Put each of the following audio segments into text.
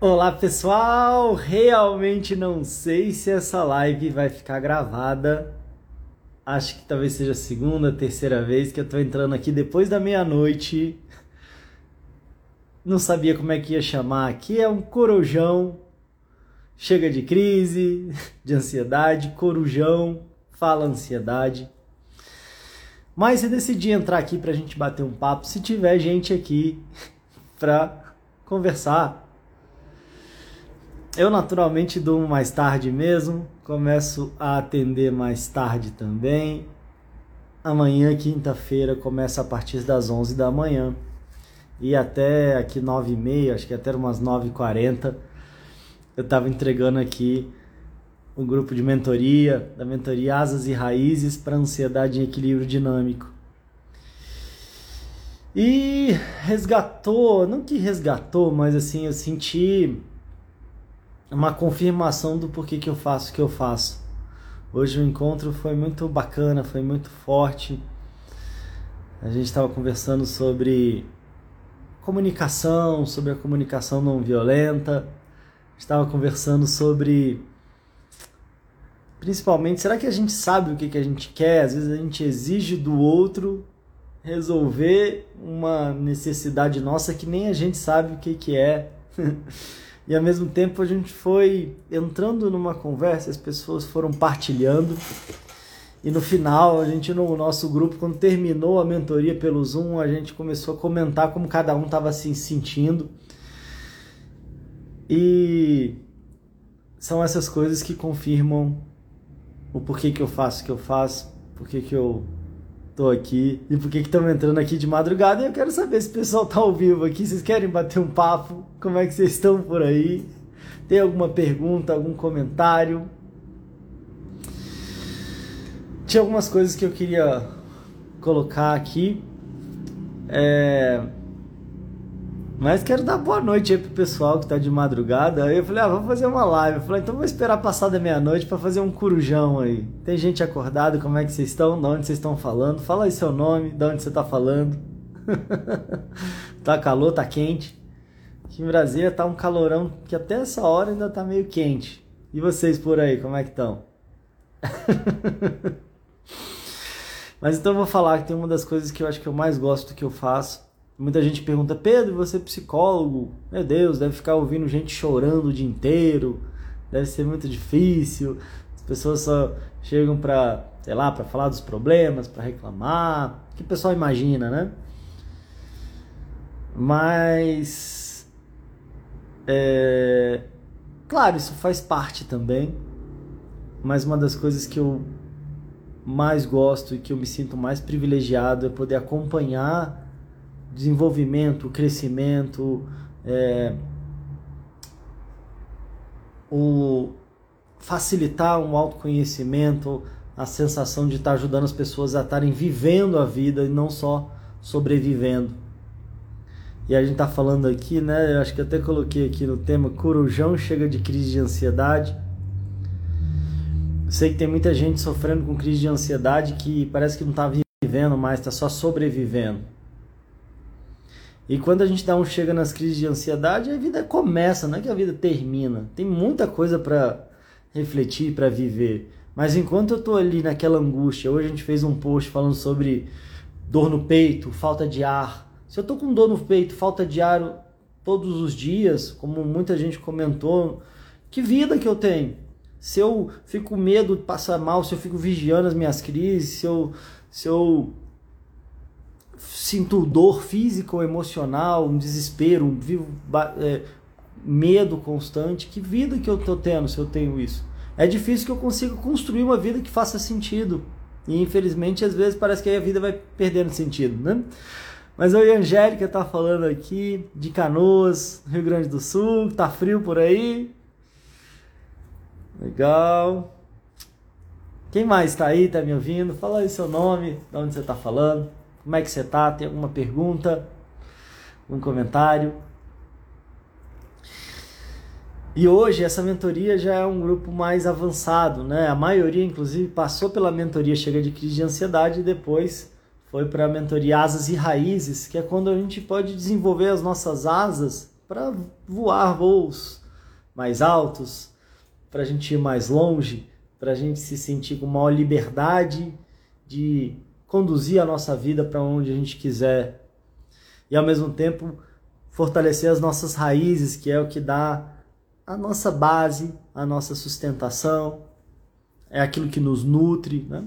Olá pessoal, realmente não sei se essa live vai ficar gravada. Acho que talvez seja a segunda, terceira vez que eu tô entrando aqui depois da meia-noite. Não sabia como é que ia chamar aqui, é um corujão. Chega de crise, de ansiedade, corujão, fala ansiedade. Mas eu decidi entrar aqui pra gente bater um papo, se tiver gente aqui pra conversar eu naturalmente durmo mais tarde mesmo, começo a atender mais tarde também. Amanhã, quinta-feira, começa a partir das 11 da manhã e até aqui 9 e meia, acho que até umas 9 e 40 eu estava entregando aqui um grupo de mentoria, da mentoria Asas e Raízes para Ansiedade em Equilíbrio Dinâmico. E resgatou, não que resgatou, mas assim, eu senti uma confirmação do porquê que eu faço o que eu faço. Hoje o encontro foi muito bacana, foi muito forte. A gente estava conversando sobre comunicação, sobre a comunicação não violenta. Estava conversando sobre principalmente, será que a gente sabe o que, que a gente quer? Às vezes a gente exige do outro resolver uma necessidade nossa que nem a gente sabe o que, que é. e ao mesmo tempo a gente foi entrando numa conversa, as pessoas foram partilhando. E no final a gente no nosso grupo quando terminou a mentoria pelo Zoom a gente começou a comentar como cada um estava se sentindo. E são essas coisas que confirmam o porquê que eu faço o que eu faço, porquê que eu tô aqui e por que estão entrando aqui de madrugada. E eu quero saber se o pessoal tá ao vivo aqui. Vocês querem bater um papo? Como é que vocês estão por aí? Tem alguma pergunta, algum comentário? Tinha algumas coisas que eu queria colocar aqui. É... Mas quero dar boa noite aí pro pessoal que tá de madrugada. Aí eu falei, ah, vamos fazer uma live. Eu falei, então vou esperar passar da meia-noite para fazer um corujão aí. Tem gente acordada, como é que vocês estão? De onde vocês estão falando? Fala aí seu nome, de onde você tá falando. tá calor, tá quente. Aqui em Brasília tá um calorão que até essa hora ainda tá meio quente. E vocês por aí, como é que estão? Mas então eu vou falar que tem uma das coisas que eu acho que eu mais gosto do que eu faço Muita gente pergunta, Pedro, você é psicólogo? Meu Deus, deve ficar ouvindo gente chorando o dia inteiro, deve ser muito difícil. As pessoas só chegam para, sei lá, para falar dos problemas, para reclamar. O que o pessoal imagina, né? Mas, é, claro, isso faz parte também. Mas uma das coisas que eu mais gosto e que eu me sinto mais privilegiado é poder acompanhar desenvolvimento, crescimento, é, o facilitar um autoconhecimento, a sensação de estar ajudando as pessoas a estarem vivendo a vida e não só sobrevivendo. E a gente está falando aqui, né? Eu acho que até coloquei aqui no tema: Corujão chega de crise de ansiedade. sei que tem muita gente sofrendo com crise de ansiedade que parece que não está vivendo mais, está só sobrevivendo. E quando a gente dá um chega nas crises de ansiedade, a vida começa, não é que a vida termina. Tem muita coisa para refletir, para viver. Mas enquanto eu tô ali naquela angústia, hoje a gente fez um post falando sobre dor no peito, falta de ar. Se eu tô com dor no peito, falta de ar todos os dias, como muita gente comentou, que vida que eu tenho? Se eu fico com medo de passar mal, se eu fico vigiando as minhas crises, se eu, se eu sinto dor física ou emocional, um desespero, um vivo é, medo constante. Que vida que eu estou tendo se eu tenho isso? É difícil que eu consiga construir uma vida que faça sentido. E infelizmente, às vezes, parece que a vida vai perdendo sentido, né? Mas a Angélica tá falando aqui de Canoas, Rio Grande do Sul, tá frio por aí. Legal. Quem mais está aí, tá me ouvindo? Fala aí seu nome, de onde você está falando. Como é que você tá? Tem alguma pergunta? Um comentário? E hoje essa mentoria já é um grupo mais avançado, né? A maioria, inclusive, passou pela mentoria Chega de Crise de Ansiedade e depois foi para a mentoria Asas e Raízes, que é quando a gente pode desenvolver as nossas asas para voar voos mais altos, para a gente ir mais longe, para a gente se sentir com maior liberdade de conduzir a nossa vida para onde a gente quiser e ao mesmo tempo fortalecer as nossas raízes, que é o que dá a nossa base, a nossa sustentação, é aquilo que nos nutre. Né?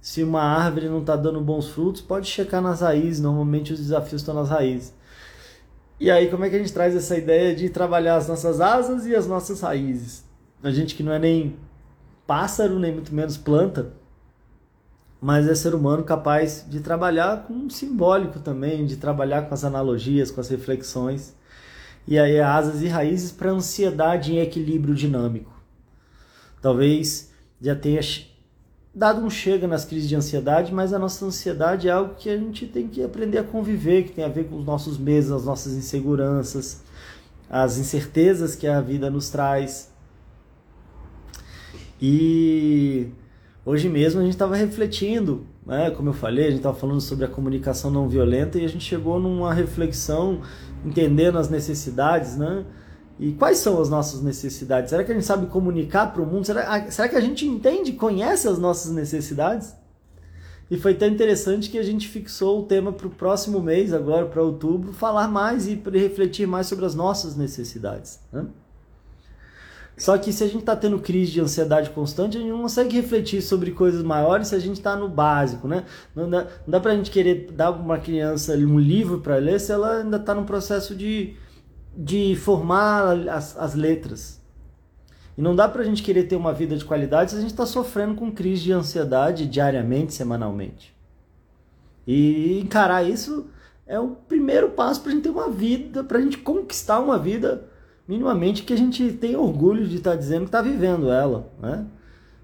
Se uma árvore não está dando bons frutos, pode checar nas raízes, normalmente os desafios estão nas raízes. E aí, como é que a gente traz essa ideia de trabalhar as nossas asas e as nossas raízes? A gente que não é nem pássaro, nem muito menos planta, mas é ser humano capaz de trabalhar com um simbólico também, de trabalhar com as analogias, com as reflexões. E aí asas e raízes para ansiedade em equilíbrio dinâmico. Talvez já tenha dado um chega nas crises de ansiedade, mas a nossa ansiedade é algo que a gente tem que aprender a conviver, que tem a ver com os nossos medos, as nossas inseguranças, as incertezas que a vida nos traz. E Hoje mesmo a gente estava refletindo, né? como eu falei, a gente estava falando sobre a comunicação não violenta e a gente chegou numa reflexão entendendo as necessidades, né? E quais são as nossas necessidades? Será que a gente sabe comunicar para o mundo? Será, será que a gente entende, conhece as nossas necessidades? E foi tão interessante que a gente fixou o tema para o próximo mês, agora para outubro, falar mais e refletir mais sobre as nossas necessidades. Né? Só que se a gente está tendo crise de ansiedade constante, a gente não consegue refletir sobre coisas maiores se a gente está no básico, né? Não dá, não dá para a gente querer dar para uma criança um livro para ler se ela ainda está no processo de, de formar as, as letras. E não dá para a gente querer ter uma vida de qualidade se a gente está sofrendo com crise de ansiedade diariamente, semanalmente. E encarar isso é o primeiro passo para a gente ter uma vida, para a gente conquistar uma vida minimamente que a gente tenha orgulho de estar tá dizendo que está vivendo ela, né?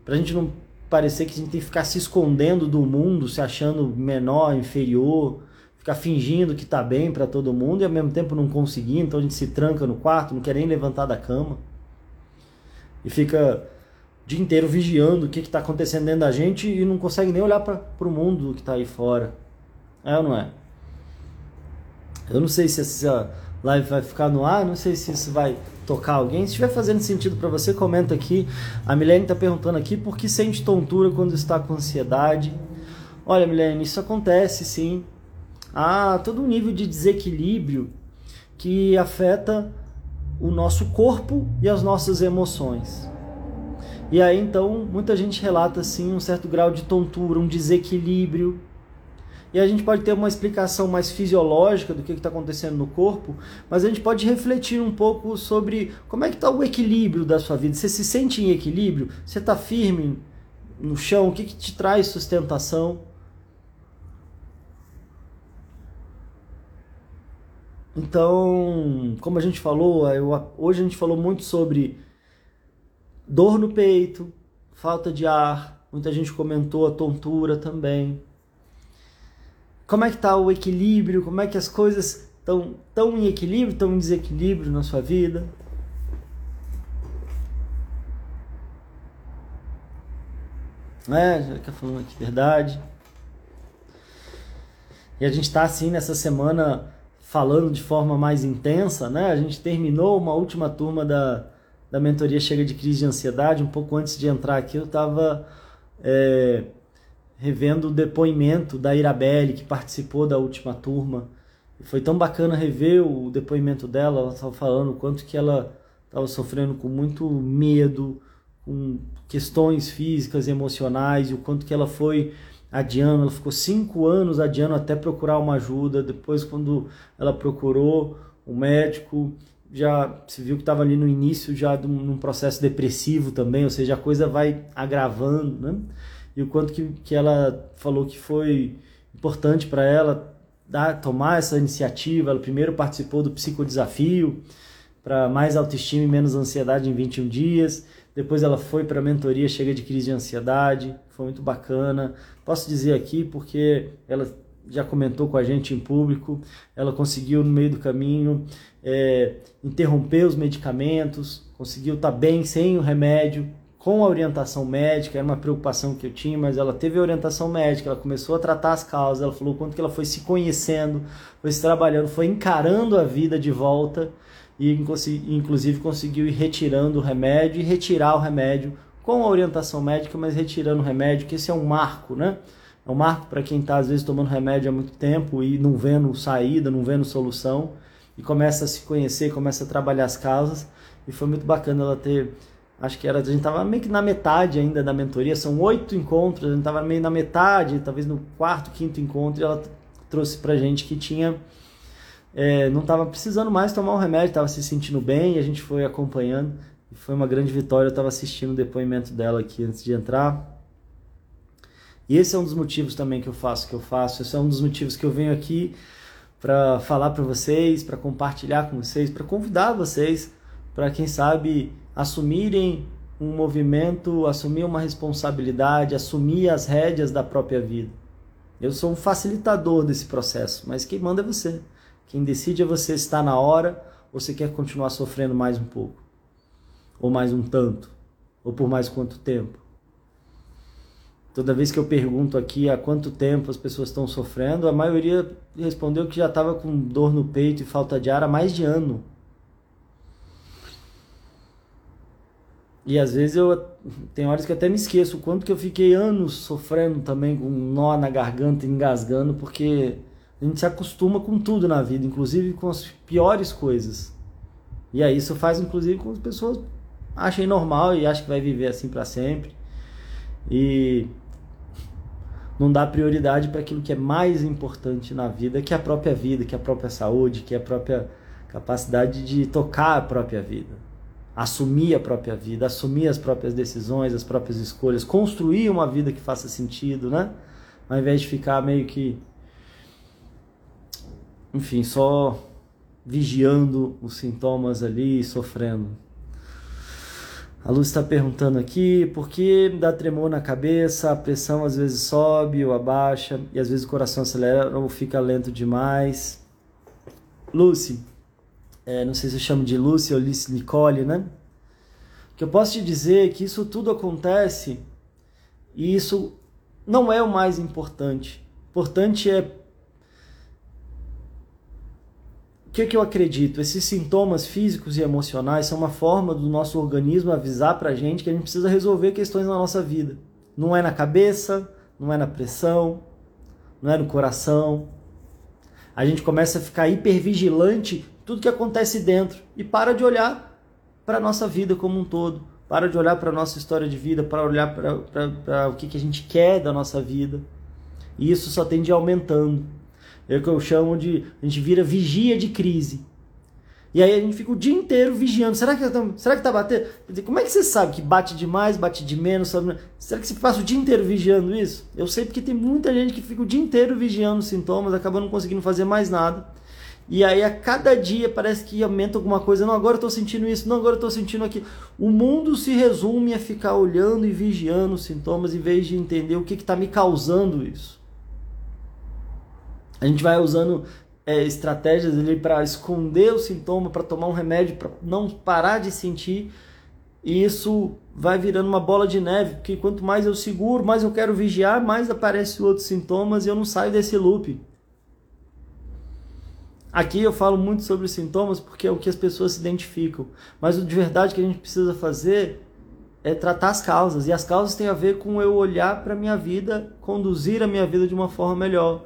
Para a gente não parecer que a gente tem que ficar se escondendo do mundo, se achando menor, inferior, ficar fingindo que está bem para todo mundo e ao mesmo tempo não conseguir, então a gente se tranca no quarto, não quer nem levantar da cama e fica o dia inteiro vigiando o que está acontecendo dentro da gente e não consegue nem olhar para o mundo que está aí fora. É ou não é? Eu não sei se essa live vai ficar no ar. Não sei se isso vai tocar alguém. Se estiver fazendo sentido para você, comenta aqui. A Milene está perguntando aqui por que sente tontura quando está com ansiedade. Olha, Milene, isso acontece sim. Há todo um nível de desequilíbrio que afeta o nosso corpo e as nossas emoções. E aí então muita gente relata assim um certo grau de tontura, um desequilíbrio e a gente pode ter uma explicação mais fisiológica do que está acontecendo no corpo, mas a gente pode refletir um pouco sobre como é que está o equilíbrio da sua vida. Você se sente em equilíbrio? Você está firme no chão? O que, que te traz sustentação? Então, como a gente falou, eu, hoje a gente falou muito sobre dor no peito, falta de ar, muita gente comentou a tontura também como é que está o equilíbrio, como é que as coisas estão tão em equilíbrio, estão em desequilíbrio na sua vida. É, já que falando aqui verdade. E a gente está assim nessa semana falando de forma mais intensa, né? A gente terminou uma última turma da, da mentoria Chega de Crise de Ansiedade. Um pouco antes de entrar aqui, eu estava é, revendo o depoimento da Irabelle, que participou da última turma. Foi tão bacana rever o depoimento dela, ela estava falando o quanto que ela estava sofrendo com muito medo, com questões físicas e emocionais, e o quanto que ela foi adiando, ela ficou cinco anos adiando até procurar uma ajuda, depois quando ela procurou o médico, já se viu que estava ali no início já de um, processo depressivo também, ou seja, a coisa vai agravando, né? E o quanto que, que ela falou que foi importante para ela dar, tomar essa iniciativa. Ela primeiro participou do psicodesafio para mais autoestima e menos ansiedade em 21 dias. Depois ela foi para a mentoria Chega de Crise de Ansiedade, foi muito bacana. Posso dizer aqui porque ela já comentou com a gente em público, ela conseguiu no meio do caminho é, interromper os medicamentos, conseguiu estar tá bem sem o remédio, com a orientação médica, era uma preocupação que eu tinha, mas ela teve a orientação médica, ela começou a tratar as causas, ela falou quanto que ela foi se conhecendo, foi se trabalhando, foi encarando a vida de volta, e inclusive conseguiu ir retirando o remédio e retirar o remédio com a orientação médica, mas retirando o remédio, que esse é um marco, né? É um marco para quem está às vezes tomando remédio há muito tempo e não vendo saída, não vendo solução e começa a se conhecer, começa a trabalhar as causas e foi muito bacana ela ter acho que era, a gente estava meio que na metade ainda da mentoria, são oito encontros, a gente estava meio na metade, talvez no quarto, quinto encontro, e ela trouxe pra gente que tinha, é, não estava precisando mais tomar um remédio, estava se sentindo bem, e a gente foi acompanhando, e foi uma grande vitória, eu estava assistindo o depoimento dela aqui antes de entrar, e esse é um dos motivos também que eu faço que eu faço, esse é um dos motivos que eu venho aqui para falar para vocês, para compartilhar com vocês, para convidar vocês, para quem sabe assumirem um movimento, assumir uma responsabilidade, assumir as rédeas da própria vida. Eu sou um facilitador desse processo, mas quem manda é você. Quem decide é você está na hora ou você quer continuar sofrendo mais um pouco, ou mais um tanto, ou por mais quanto tempo. Toda vez que eu pergunto aqui há quanto tempo as pessoas estão sofrendo, a maioria respondeu que já estava com dor no peito e falta de ar há mais de ano. E às vezes eu tem horas que até me esqueço o quanto que eu fiquei anos sofrendo também com um nó na garganta, engasgando, porque a gente se acostuma com tudo na vida, inclusive com as piores coisas. E aí isso faz inclusive com que as pessoas achem normal e achem que vai viver assim para sempre. E não dá prioridade para aquilo que é mais importante na vida, que é a própria vida, que é a própria saúde, que é a própria capacidade de tocar a própria vida assumir a própria vida, assumir as próprias decisões, as próprias escolhas, construir uma vida que faça sentido, né? Ao invés de ficar meio que, enfim, só vigiando os sintomas ali e sofrendo. A Luz está perguntando aqui por que dá tremor na cabeça, a pressão às vezes sobe ou abaixa e às vezes o coração acelera ou fica lento demais. Lucy, é, não sei se eu chamo de Lúcia ou Lice Nicole, né? Que eu posso te dizer que isso tudo acontece e isso não é o mais importante. Importante é o que, que eu acredito? Esses sintomas físicos e emocionais são uma forma do nosso organismo avisar pra gente que a gente precisa resolver questões na nossa vida. Não é na cabeça, não é na pressão, não é no coração. A gente começa a ficar hipervigilante tudo que acontece dentro e para de olhar para a nossa vida como um todo, para de olhar para a nossa história de vida, para olhar para o que, que a gente quer da nossa vida. E isso só tende aumentando. É o que eu chamo de. A gente vira vigia de crise. E aí a gente fica o dia inteiro vigiando. Será que tá, será que tá batendo? Como é que você sabe que bate demais, bate de menos? Sabe? Será que você passa o dia inteiro vigiando isso? Eu sei porque tem muita gente que fica o dia inteiro vigiando os sintomas, acaba não conseguindo fazer mais nada. E aí a cada dia parece que aumenta alguma coisa. Não, agora eu estou sentindo isso, não, agora eu estou sentindo aquilo. O mundo se resume a ficar olhando e vigiando os sintomas em vez de entender o que está me causando isso. A gente vai usando é, estratégias para esconder o sintoma, para tomar um remédio, para não parar de sentir. E isso vai virando uma bola de neve, porque quanto mais eu seguro, mais eu quero vigiar, mais aparecem outros sintomas e eu não saio desse loop. Aqui eu falo muito sobre os sintomas porque é o que as pessoas se identificam. Mas o de verdade que a gente precisa fazer é tratar as causas. E as causas têm a ver com eu olhar para a minha vida, conduzir a minha vida de uma forma melhor,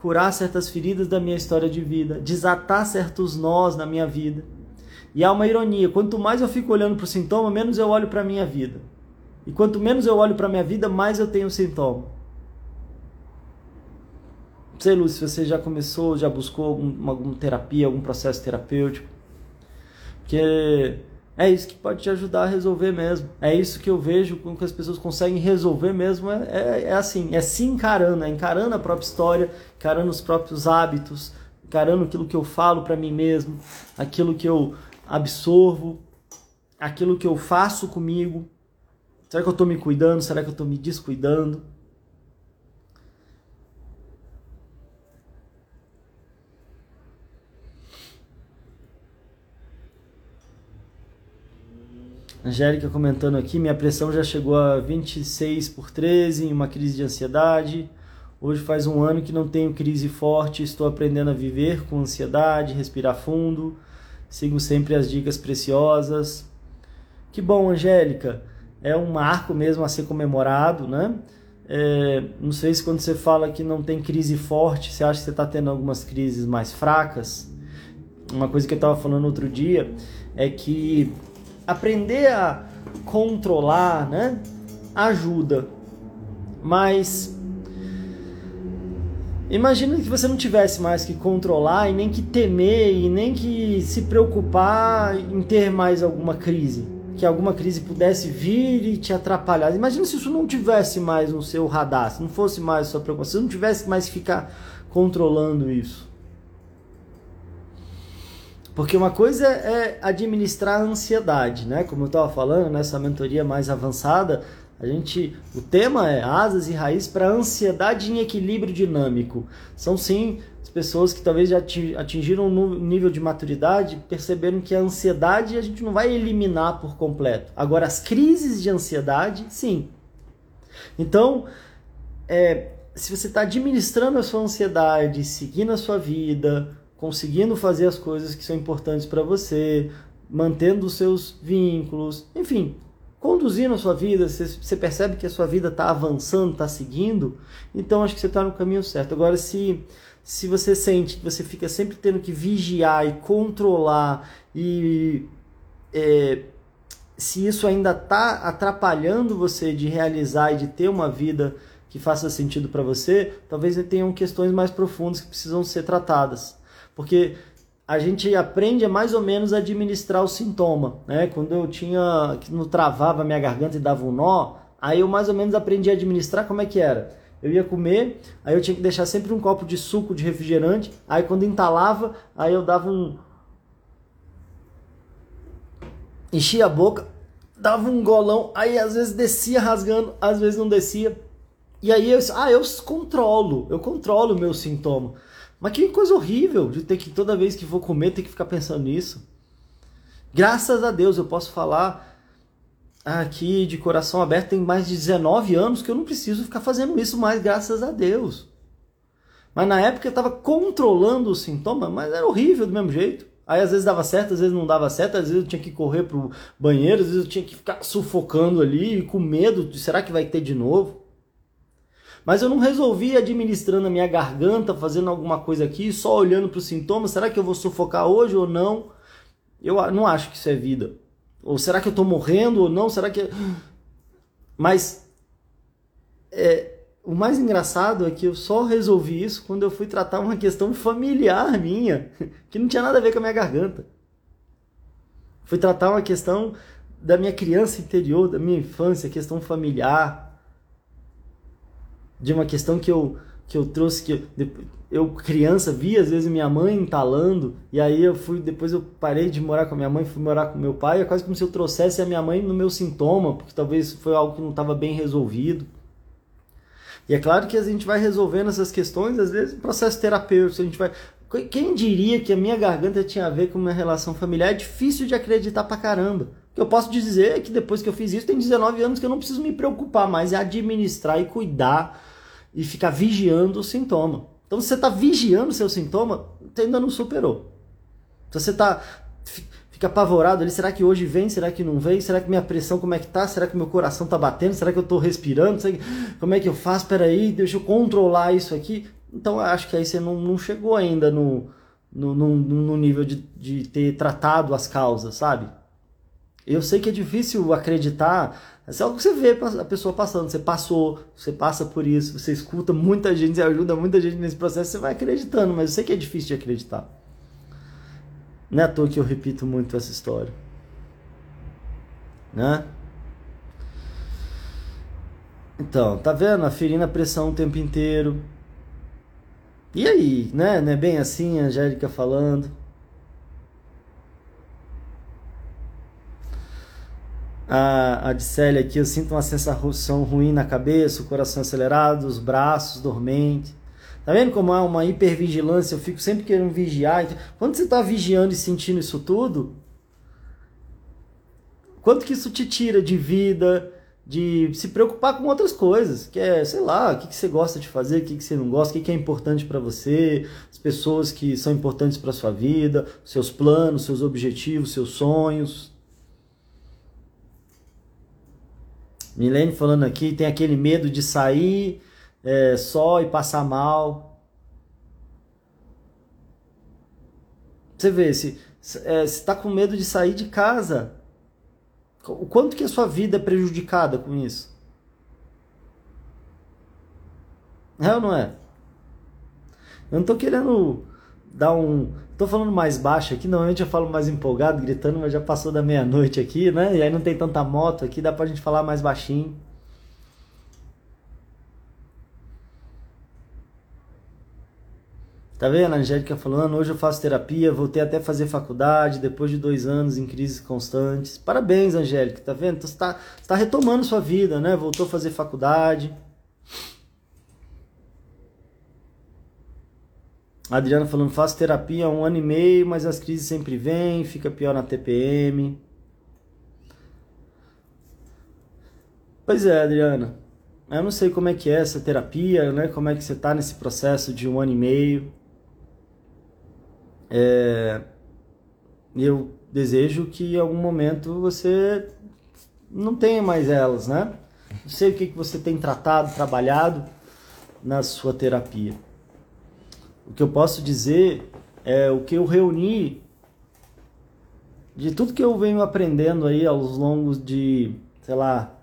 curar certas feridas da minha história de vida, desatar certos nós na minha vida. E há uma ironia: quanto mais eu fico olhando para o sintoma, menos eu olho para a minha vida. E quanto menos eu olho para a minha vida, mais eu tenho sintoma. Sei, Lúcio, se você já começou, já buscou alguma, terapia, algum processo terapêutico. Porque é isso que pode te ajudar a resolver mesmo. É isso que eu vejo com que as pessoas conseguem resolver mesmo. É, é, é, assim, é se encarando, é encarando a própria história, encarando os próprios hábitos, encarando aquilo que eu falo para mim mesmo, aquilo que eu absorvo, aquilo que eu faço comigo. Será que eu estou me cuidando? Será que eu estou me descuidando? Angélica comentando aqui, minha pressão já chegou a 26 por 13 em uma crise de ansiedade. Hoje faz um ano que não tenho crise forte, estou aprendendo a viver com ansiedade, respirar fundo, sigo sempre as dicas preciosas. Que bom, Angélica. É um marco mesmo a ser comemorado, né? É, não sei se quando você fala que não tem crise forte, você acha que você está tendo algumas crises mais fracas. Uma coisa que eu estava falando outro dia é que aprender a controlar, né, ajuda. Mas imagina que você não tivesse mais que controlar e nem que temer e nem que se preocupar em ter mais alguma crise, que alguma crise pudesse vir e te atrapalhar. Imagina se isso não tivesse mais no seu radar, se não fosse mais sua preocupação, se não tivesse mais que ficar controlando isso. Porque uma coisa é administrar a ansiedade, né? Como eu estava falando nessa mentoria mais avançada, a gente, o tema é asas e raízes para ansiedade em equilíbrio dinâmico. São sim as pessoas que talvez já atingiram um nível de maturidade, perceberam que a ansiedade a gente não vai eliminar por completo. Agora as crises de ansiedade, sim. Então, é, se você está administrando a sua ansiedade, seguindo a sua vida, conseguindo fazer as coisas que são importantes para você, mantendo os seus vínculos, enfim, conduzindo a sua vida, você percebe que a sua vida está avançando, está seguindo, então acho que você está no caminho certo. Agora, se, se você sente que você fica sempre tendo que vigiar e controlar e é, se isso ainda está atrapalhando você de realizar e de ter uma vida que faça sentido para você, talvez tenham questões mais profundas que precisam ser tratadas. Porque a gente aprende mais ou menos a administrar o sintoma, né? Quando eu tinha que não travava minha garganta e dava um nó, aí eu mais ou menos aprendi a administrar como é que era. Eu ia comer, aí eu tinha que deixar sempre um copo de suco de refrigerante, aí quando entalava, aí eu dava um enchia a boca, dava um golão, aí às vezes descia rasgando, às vezes não descia. E aí eu, ah, eu controlo, eu controlo o meu sintoma. Mas que coisa horrível de ter que toda vez que vou comer ter que ficar pensando nisso. Graças a Deus eu posso falar aqui de coração aberto, tem mais de 19 anos que eu não preciso ficar fazendo isso mais, graças a Deus. Mas na época eu estava controlando o sintoma, mas era horrível do mesmo jeito. Aí às vezes dava certo, às vezes não dava certo, às vezes eu tinha que correr pro banheiro, às vezes eu tinha que ficar sufocando ali, com medo de será que vai ter de novo. Mas eu não resolvi administrando a minha garganta, fazendo alguma coisa aqui, só olhando para os sintomas. Será que eu vou sufocar hoje ou não? Eu não acho que isso é vida. Ou será que eu estou morrendo ou não? Será que. Mas é, o mais engraçado é que eu só resolvi isso quando eu fui tratar uma questão familiar minha, que não tinha nada a ver com a minha garganta. Fui tratar uma questão da minha criança interior, da minha infância, questão familiar, de uma questão que eu, que eu trouxe, que eu, eu criança via às vezes minha mãe entalando, e aí eu fui, depois eu parei de morar com a minha mãe, fui morar com meu pai, é quase como se eu trouxesse a minha mãe no meu sintoma, porque talvez foi algo que não estava bem resolvido. E é claro que a gente vai resolvendo essas questões, às vezes, processo terapêutico, a gente vai... Quem diria que a minha garganta tinha a ver com uma relação familiar? É difícil de acreditar pra caramba. Que eu posso dizer é que depois que eu fiz isso, tem 19 anos que eu não preciso me preocupar mais em administrar e cuidar e ficar vigiando o sintoma. Então, se você está vigiando o seu sintoma, você ainda não superou. Se você está fica apavorado ali, será que hoje vem, será que não vem? Será que minha pressão como é que tá? Será que meu coração tá batendo? Será que eu estou respirando? Como é que eu faço? Espera aí, deixa eu controlar isso aqui. Então, acho que aí você não, não chegou ainda no, no, no, no nível de, de ter tratado as causas, sabe? Eu sei que é difícil acreditar é algo que você vê a pessoa passando, você passou, você passa por isso, você escuta muita gente, você ajuda muita gente nesse processo, você vai acreditando, mas eu sei que é difícil de acreditar. Não é à toa que eu repito muito essa história. Né? Então, tá vendo? Aferindo a pressão o tempo inteiro. E aí, né? Não é bem assim, a Angélica falando. A, a aqui, eu sinto uma sensação ruim na cabeça, o coração acelerado, os braços dormentes. Tá vendo como há uma hipervigilância? Eu fico sempre querendo vigiar. Quando você está vigiando e sentindo isso tudo, quanto que isso te tira de vida, de se preocupar com outras coisas, que é, sei lá, o que, que você gosta de fazer, o que, que você não gosta, o que, que é importante para você, as pessoas que são importantes para sua vida, seus planos, seus objetivos, seus sonhos. Milene falando aqui, tem aquele medo de sair é, só e passar mal. Você vê, se é, está com medo de sair de casa, o quanto que a sua vida é prejudicada com isso? É ou não é? Eu não estou querendo dar um. Tô falando mais baixo aqui, normalmente eu falo mais empolgado, gritando, mas já passou da meia-noite aqui, né? E aí não tem tanta moto aqui, dá pra gente falar mais baixinho. Tá vendo? A Angélica falando, hoje eu faço terapia, voltei até fazer faculdade, depois de dois anos em crises constantes. Parabéns, Angélica, tá vendo? Então, você está tá retomando sua vida, né? Voltou a fazer faculdade. Adriana falando, faço terapia há um ano e meio, mas as crises sempre vêm, fica pior na TPM. Pois é, Adriana. Eu não sei como é que é essa terapia, né? Como é que você está nesse processo de um ano e meio. É, eu desejo que em algum momento você não tenha mais elas, né? Não sei o que, que você tem tratado, trabalhado na sua terapia. O que eu posso dizer é o que eu reuni de tudo que eu venho aprendendo aí aos longos de, sei lá,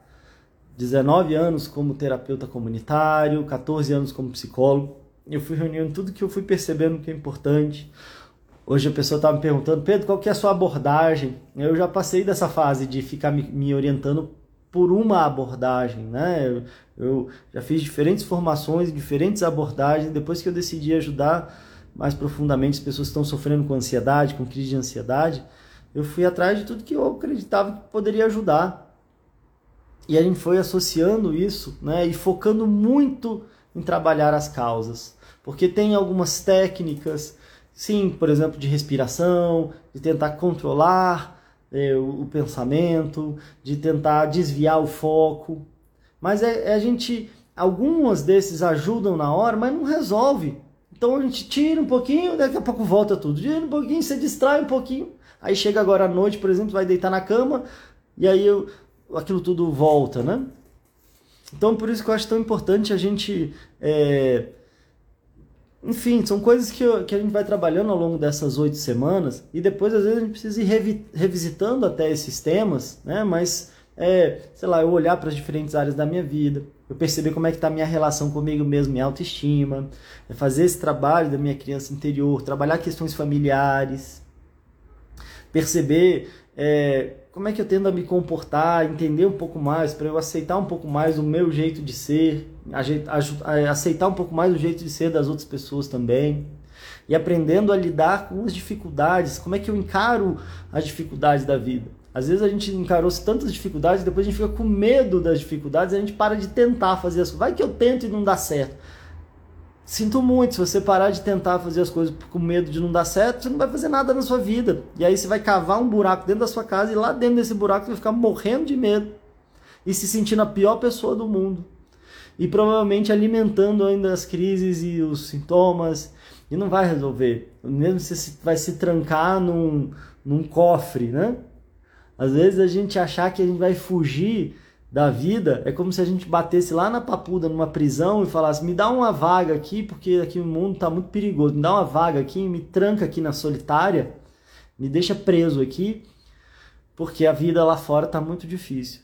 19 anos como terapeuta comunitário, 14 anos como psicólogo. Eu fui reunindo tudo que eu fui percebendo que é importante, Hoje a pessoa estava me perguntando, Pedro, qual que é a sua abordagem? Eu já passei dessa fase de ficar me, me orientando por uma abordagem, né? Eu, eu, já fiz diferentes formações, diferentes abordagens. Depois que eu decidi ajudar mais profundamente as pessoas que estão sofrendo com ansiedade, com crise de ansiedade, eu fui atrás de tudo que eu acreditava que poderia ajudar. E a gente foi associando isso, né? E focando muito em trabalhar as causas, porque tem algumas técnicas Sim, por exemplo, de respiração, de tentar controlar é, o, o, pensamento, de tentar desviar o foco. Mas é, é, a gente, algumas desses ajudam na hora, mas não resolve. Então a gente tira um pouquinho, daqui a pouco volta tudo. Tira um pouquinho, você distrai um pouquinho. Aí chega agora à noite, por exemplo, vai deitar na cama e aí eu, aquilo tudo volta, né? Então por isso que eu acho tão importante a gente é, enfim, são coisas que, que a gente vai trabalhando ao longo dessas oito semanas e depois às vezes a gente precisa ir revi, revisitando até esses temas, né? Mas, é, sei lá, eu olhar para as diferentes áreas da minha vida, eu perceber como é que está a minha relação comigo mesmo, minha autoestima, é fazer esse trabalho da minha criança interior, trabalhar questões familiares, perceber é, como é que eu tendo a me comportar, entender um pouco mais, para eu aceitar um pouco mais o meu jeito de ser, aceitar um pouco mais o jeito de ser das outras pessoas também. E aprendendo a lidar com as dificuldades, como é que eu encaro as dificuldades da vida. Às vezes a gente encarou tantas dificuldades, depois a gente fica com medo das dificuldades, a gente para de tentar fazer as coisas. Vai que eu tento e não dá certo. Sinto muito, se você parar de tentar fazer as coisas com medo de não dar certo, você não vai fazer nada na sua vida. E aí você vai cavar um buraco dentro da sua casa e lá dentro desse buraco você vai ficar morrendo de medo e se sentindo a pior pessoa do mundo. E provavelmente alimentando ainda as crises e os sintomas e não vai resolver. Mesmo você vai se trancar num, num cofre, né? Às vezes a gente achar que a gente vai fugir da vida, é como se a gente batesse lá na papuda, numa prisão e falasse: me dá uma vaga aqui, porque aqui o mundo está muito perigoso, me dá uma vaga aqui, me tranca aqui na solitária, me deixa preso aqui, porque a vida lá fora está muito difícil.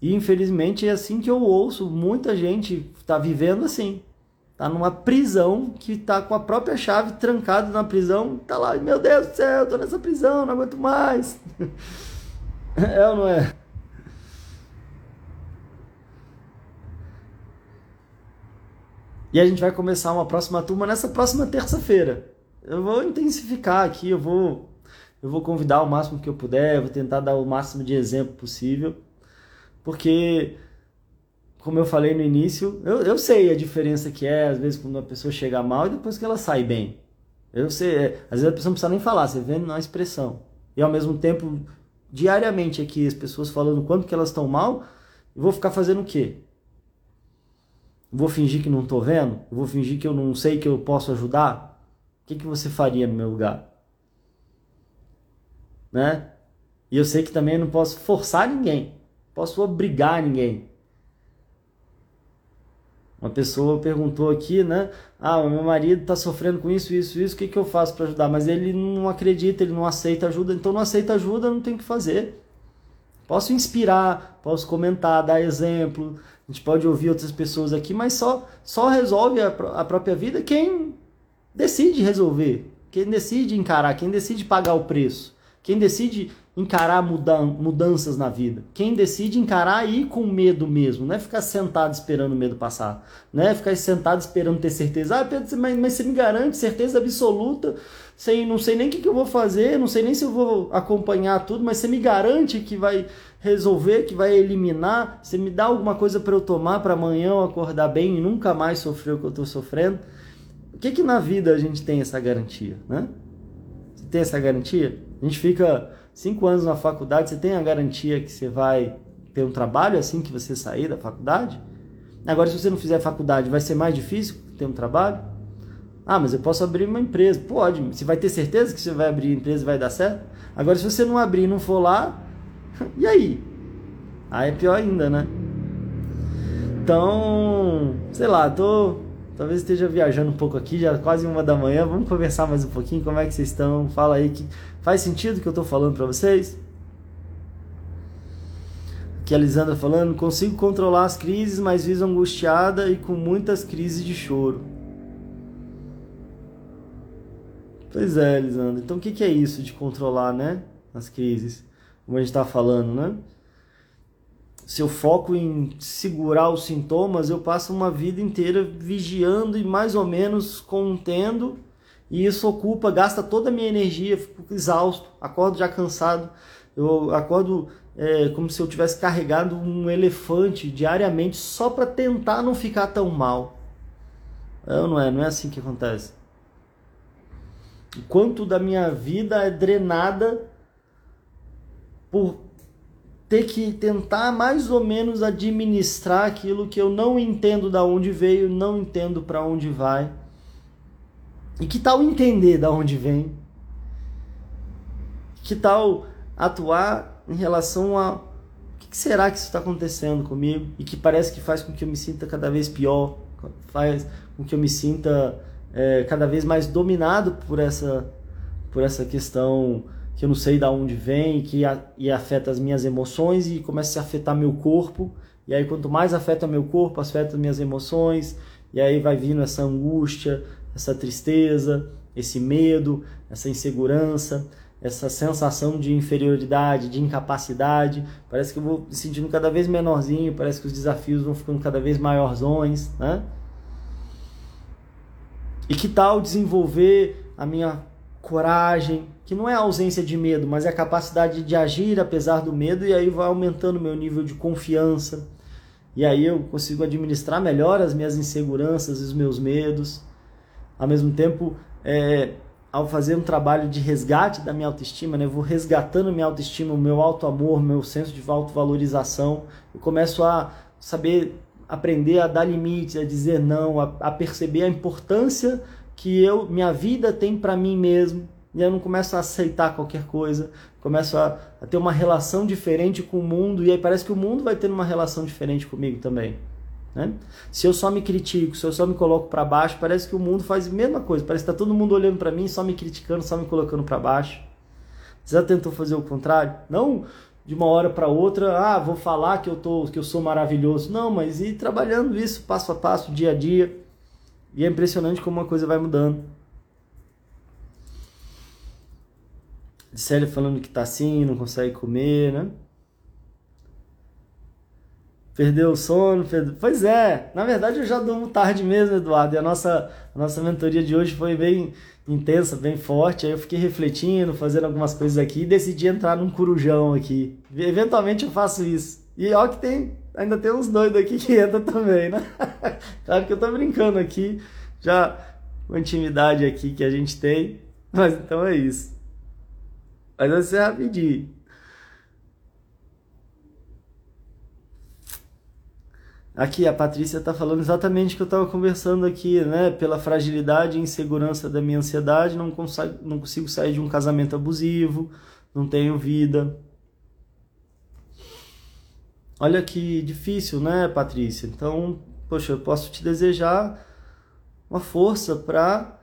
E infelizmente é assim que eu ouço, muita gente está vivendo assim. Tá numa prisão que tá com a própria chave trancada na prisão, tá lá, meu Deus do céu, tô nessa prisão, não aguento mais. é ou não é? E a gente vai começar uma próxima turma nessa próxima terça-feira. Eu vou intensificar aqui, eu vou eu vou convidar o máximo que eu puder, vou tentar dar o máximo de exemplo possível, porque como eu falei no início, eu, eu sei a diferença que é, às vezes, quando uma pessoa chega mal e depois que ela sai bem. Eu sei, é, às vezes a pessoa não precisa nem falar, você vê na expressão. E ao mesmo tempo, diariamente aqui, as pessoas falando quanto que elas estão mal, Eu vou ficar fazendo o quê? Vou fingir que não estou vendo? Vou fingir que eu não sei que eu posso ajudar? O que, que você faria no meu lugar? Né? E eu sei que também eu não posso forçar ninguém, posso obrigar ninguém. Uma pessoa perguntou aqui, né? Ah, meu marido está sofrendo com isso, isso, isso, o que, que eu faço para ajudar? Mas ele não acredita, ele não aceita ajuda, então não aceita ajuda, não tem o que fazer. Posso inspirar, posso comentar, dar exemplo, a gente pode ouvir outras pessoas aqui, mas só, só resolve a, a própria vida quem decide resolver, quem decide encarar, quem decide pagar o preço, quem decide encarar mudan mudanças na vida. Quem decide encarar ir com medo mesmo, não é ficar sentado esperando o medo passar, não é ficar sentado esperando ter certeza. Ah, Pedro, mas, mas você me garante certeza absoluta, sem, não sei nem o que, que eu vou fazer, não sei nem se eu vou acompanhar tudo, mas você me garante que vai resolver, que vai eliminar, você me dá alguma coisa para eu tomar para amanhã eu acordar bem e nunca mais sofrer o que eu estou sofrendo. O que que na vida a gente tem essa garantia, né? Você tem essa garantia? A gente fica cinco anos na faculdade, você tem a garantia que você vai ter um trabalho assim que você sair da faculdade? Agora, se você não fizer faculdade, vai ser mais difícil ter um trabalho? Ah, mas eu posso abrir uma empresa. Pode. Você vai ter certeza que você vai abrir a empresa e vai dar certo? Agora, se você não abrir e não for lá, e aí? Aí é pior ainda, né? Então, sei lá, tô talvez esteja viajando um pouco aqui, já quase uma da manhã. Vamos conversar mais um pouquinho. Como é que vocês estão? Fala aí que Faz sentido o que eu estou falando para vocês? Aqui a Lisandra falando, consigo controlar as crises, mas vivo angustiada e com muitas crises de choro. Pois é, Lisandra. Então o que, que é isso de controlar, né? As crises, como a gente está falando, né? Se eu foco em segurar os sintomas, eu passo uma vida inteira vigiando e mais ou menos contendo e isso ocupa, gasta toda a minha energia, fico exausto, acordo já cansado. Eu acordo é, como se eu tivesse carregado um elefante diariamente só para tentar não ficar tão mal. Não, não é, não é assim que acontece. O quanto da minha vida é drenada por ter que tentar mais ou menos administrar aquilo que eu não entendo da onde veio, não entendo para onde vai e que tal entender da onde vem? Que tal atuar em relação a o que será que isso está acontecendo comigo e que parece que faz com que eu me sinta cada vez pior, faz com que eu me sinta é, cada vez mais dominado por essa por essa questão que eu não sei da onde vem que a, e afeta as minhas emoções e começa a afetar meu corpo e aí quanto mais afeta meu corpo afeta as minhas emoções e aí vai vindo essa angústia essa tristeza, esse medo, essa insegurança, essa sensação de inferioridade, de incapacidade. Parece que eu vou me sentindo cada vez menorzinho, parece que os desafios vão ficando cada vez maiorzões, né? E que tal desenvolver a minha coragem, que não é a ausência de medo, mas é a capacidade de agir apesar do medo, e aí vai aumentando meu nível de confiança. E aí eu consigo administrar melhor as minhas inseguranças os meus medos ao mesmo tempo, é, ao fazer um trabalho de resgate da minha autoestima, né, eu vou resgatando minha autoestima, o meu auto-amor, meu senso de autovalorização, eu começo a saber aprender a dar limites, a dizer não, a, a perceber a importância que eu, minha vida tem para mim mesmo, e eu não começo a aceitar qualquer coisa, começo a, a, ter uma relação diferente com o mundo, e aí parece que o mundo vai ter uma relação diferente comigo também. Né? Se eu só me critico, se eu só me coloco para baixo, parece que o mundo faz a mesma coisa. Parece que está todo mundo olhando para mim, só me criticando, só me colocando para baixo. Você já tentou fazer o contrário? Não de uma hora para outra, ah, vou falar que eu tô, que eu sou maravilhoso. Não, mas ir trabalhando isso passo a passo, dia a dia. E é impressionante como uma coisa vai mudando. Dissélia falando que tá assim, não consegue comer, né? Perdeu o sono, perdeu... Pois é, na verdade eu já durmo tarde mesmo, Eduardo. E a nossa, a nossa mentoria de hoje foi bem intensa, bem forte. Aí eu fiquei refletindo, fazendo algumas coisas aqui e decidi entrar num corujão aqui. Eventualmente eu faço isso. E ó que tem, ainda tem uns doidos aqui que entram também, né? claro que eu tô brincando aqui, já a intimidade aqui que a gente tem. Mas então é isso. Mas vai ser rapidinho. Aqui a Patrícia está falando exatamente o que eu estava conversando aqui, né? Pela fragilidade e insegurança da minha ansiedade, não não consigo sair de um casamento abusivo, não tenho vida. Olha que difícil, né, Patrícia? Então, poxa, eu posso te desejar uma força para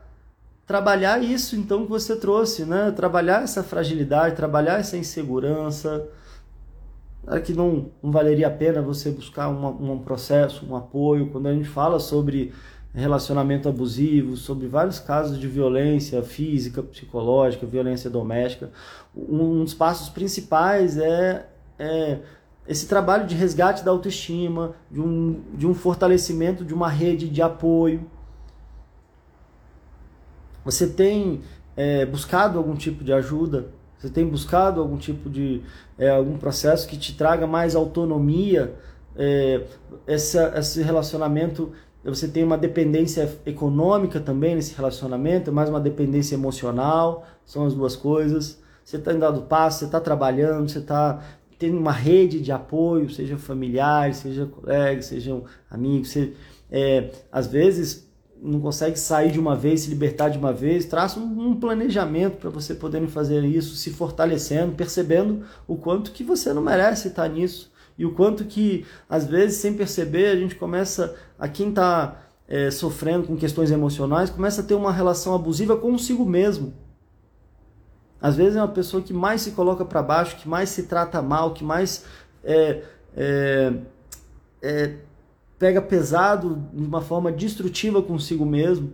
trabalhar isso então que você trouxe, né? Trabalhar essa fragilidade, trabalhar essa insegurança, é que não, não valeria a pena você buscar uma, um processo, um apoio. Quando a gente fala sobre relacionamento abusivo, sobre vários casos de violência física, psicológica, violência doméstica, um dos passos principais é, é esse trabalho de resgate da autoestima, de um, de um fortalecimento de uma rede de apoio. Você tem é, buscado algum tipo de ajuda? Você tem buscado algum tipo de é, algum processo que te traga mais autonomia? É, essa, esse relacionamento, você tem uma dependência econômica também nesse relacionamento, mais uma dependência emocional, são as duas coisas. Você está dando passo, você está trabalhando, você está tendo uma rede de apoio, seja familiar, seja colega, sejam amigos. Você, é, às vezes não consegue sair de uma vez, se libertar de uma vez, traça um, planejamento para você poder fazer isso, se fortalecendo, percebendo o quanto que você não merece estar nisso e o quanto que, às vezes, sem perceber, a gente começa, a quem está é, sofrendo com questões emocionais, começa a ter uma relação abusiva consigo mesmo. Às vezes é uma pessoa que mais se coloca para baixo, que mais se trata mal, que mais é, é, é pega pesado de uma forma destrutiva consigo mesmo.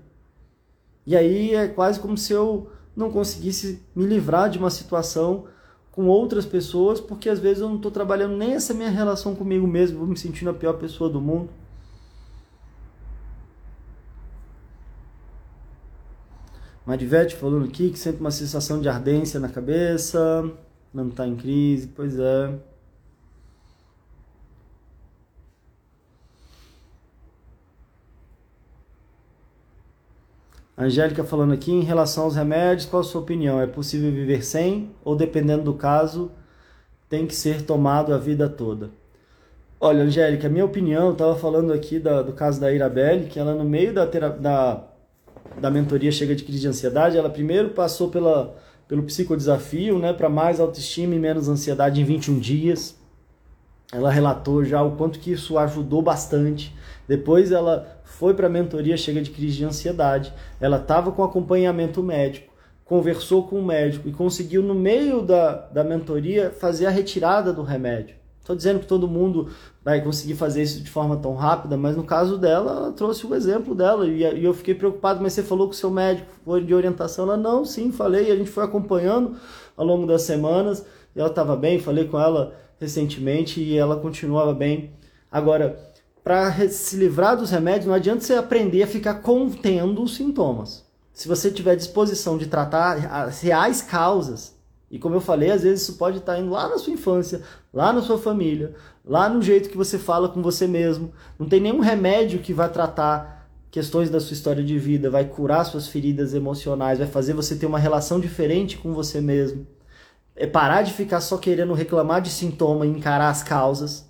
E aí é quase como se eu não conseguisse me livrar de uma situação com outras pessoas, porque às vezes eu não estou trabalhando nem essa minha relação comigo mesmo, vou me sentindo a pior pessoa do mundo. Marivete falando aqui que sente uma sensação de ardência na cabeça, não está em crise, pois é. Angélica falando aqui, em relação aos remédios, qual a sua opinião? É possível viver sem ou, dependendo do caso, tem que ser tomado a vida toda? Olha, Angélica, minha opinião, estava falando aqui da, do caso da Irabelle, que ela no meio da, da, da mentoria Chega de Crise de Ansiedade, ela primeiro passou pela, pelo psicodesafio, né, para mais autoestima e menos ansiedade em 21 dias. Ela relatou já o quanto que isso ajudou bastante. Depois ela foi para a mentoria Chega de Crise de Ansiedade. Ela estava com acompanhamento médico, conversou com o médico e conseguiu, no meio da, da mentoria, fazer a retirada do remédio. Estou dizendo que todo mundo vai conseguir fazer isso de forma tão rápida, mas no caso dela, ela trouxe o exemplo dela e, e eu fiquei preocupado. Mas você falou que o seu médico foi de orientação? Ela, não, sim, falei. A gente foi acompanhando ao longo das semanas e ela estava bem. Falei com ela recentemente e ela continuava bem. Agora, para se livrar dos remédios, não adianta você aprender a ficar contendo os sintomas. Se você tiver disposição de tratar as reais causas, e como eu falei, às vezes isso pode estar indo lá na sua infância, lá na sua família, lá no jeito que você fala com você mesmo. Não tem nenhum remédio que vai tratar questões da sua história de vida, vai curar suas feridas emocionais, vai fazer você ter uma relação diferente com você mesmo é parar de ficar só querendo reclamar de sintoma e encarar as causas.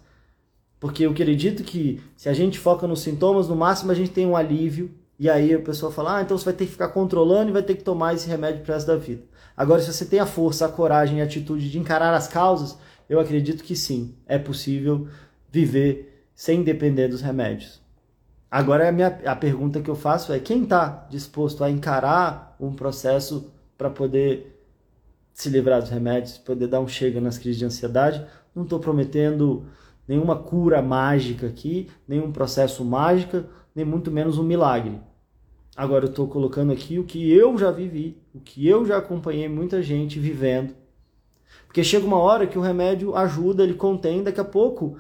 Porque eu acredito que se a gente foca nos sintomas, no máximo a gente tem um alívio. E aí a pessoa fala: ah, então você vai ter que ficar controlando e vai ter que tomar esse remédio para resto da vida. Agora, se você tem a força, a coragem e a atitude de encarar as causas, eu acredito que sim, é possível viver sem depender dos remédios. Agora, a, minha, a pergunta que eu faço é: quem está disposto a encarar um processo para poder se livrar dos remédios, poder dar um chega nas crises de ansiedade. Não estou prometendo nenhuma cura mágica aqui, nenhum processo mágico, nem muito menos um milagre. Agora eu estou colocando aqui o que eu já vivi, o que eu já acompanhei muita gente vivendo. Porque chega uma hora que o remédio ajuda, ele contém, daqui a pouco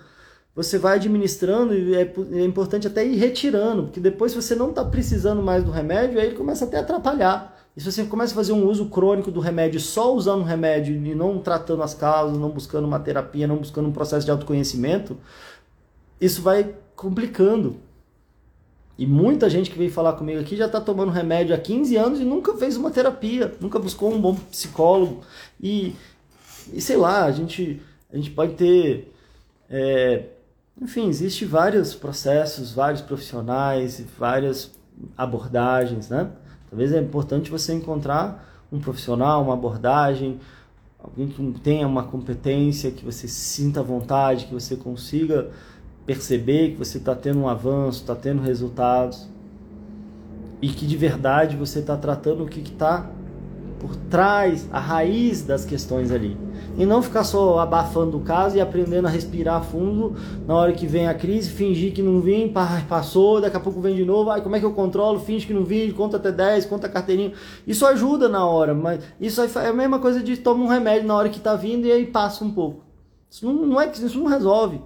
você vai administrando e é, é importante até ir retirando, porque depois você não está precisando mais do remédio, aí ele começa até a atrapalhar. E se você começa a fazer um uso crônico do remédio, só usando o remédio e não tratando as causas, não buscando uma terapia, não buscando um processo de autoconhecimento, isso vai complicando. E muita gente que veio falar comigo aqui já está tomando remédio há 15 anos e nunca fez uma terapia, nunca buscou um bom psicólogo. E, e sei lá, a gente, a gente pode ter é, Enfim, existem vários processos, vários profissionais, várias abordagens, né? Talvez é importante você encontrar um profissional, uma abordagem, alguém que tenha uma competência, que você sinta vontade, que você consiga perceber que você está tendo um avanço, está tendo resultados e que de verdade você está tratando o que está por trás, a raiz das questões ali. E não ficar só abafando o caso e aprendendo a respirar fundo na hora que vem a crise, fingir que não vem, passou, daqui a pouco vem de novo, ai, como é que eu controlo? Finge que não vim, conta até 10, conta carteirinha. Isso ajuda na hora, mas isso é a mesma coisa de tomar um remédio na hora que está vindo e aí passa um pouco. Isso não, não é que isso não resolve.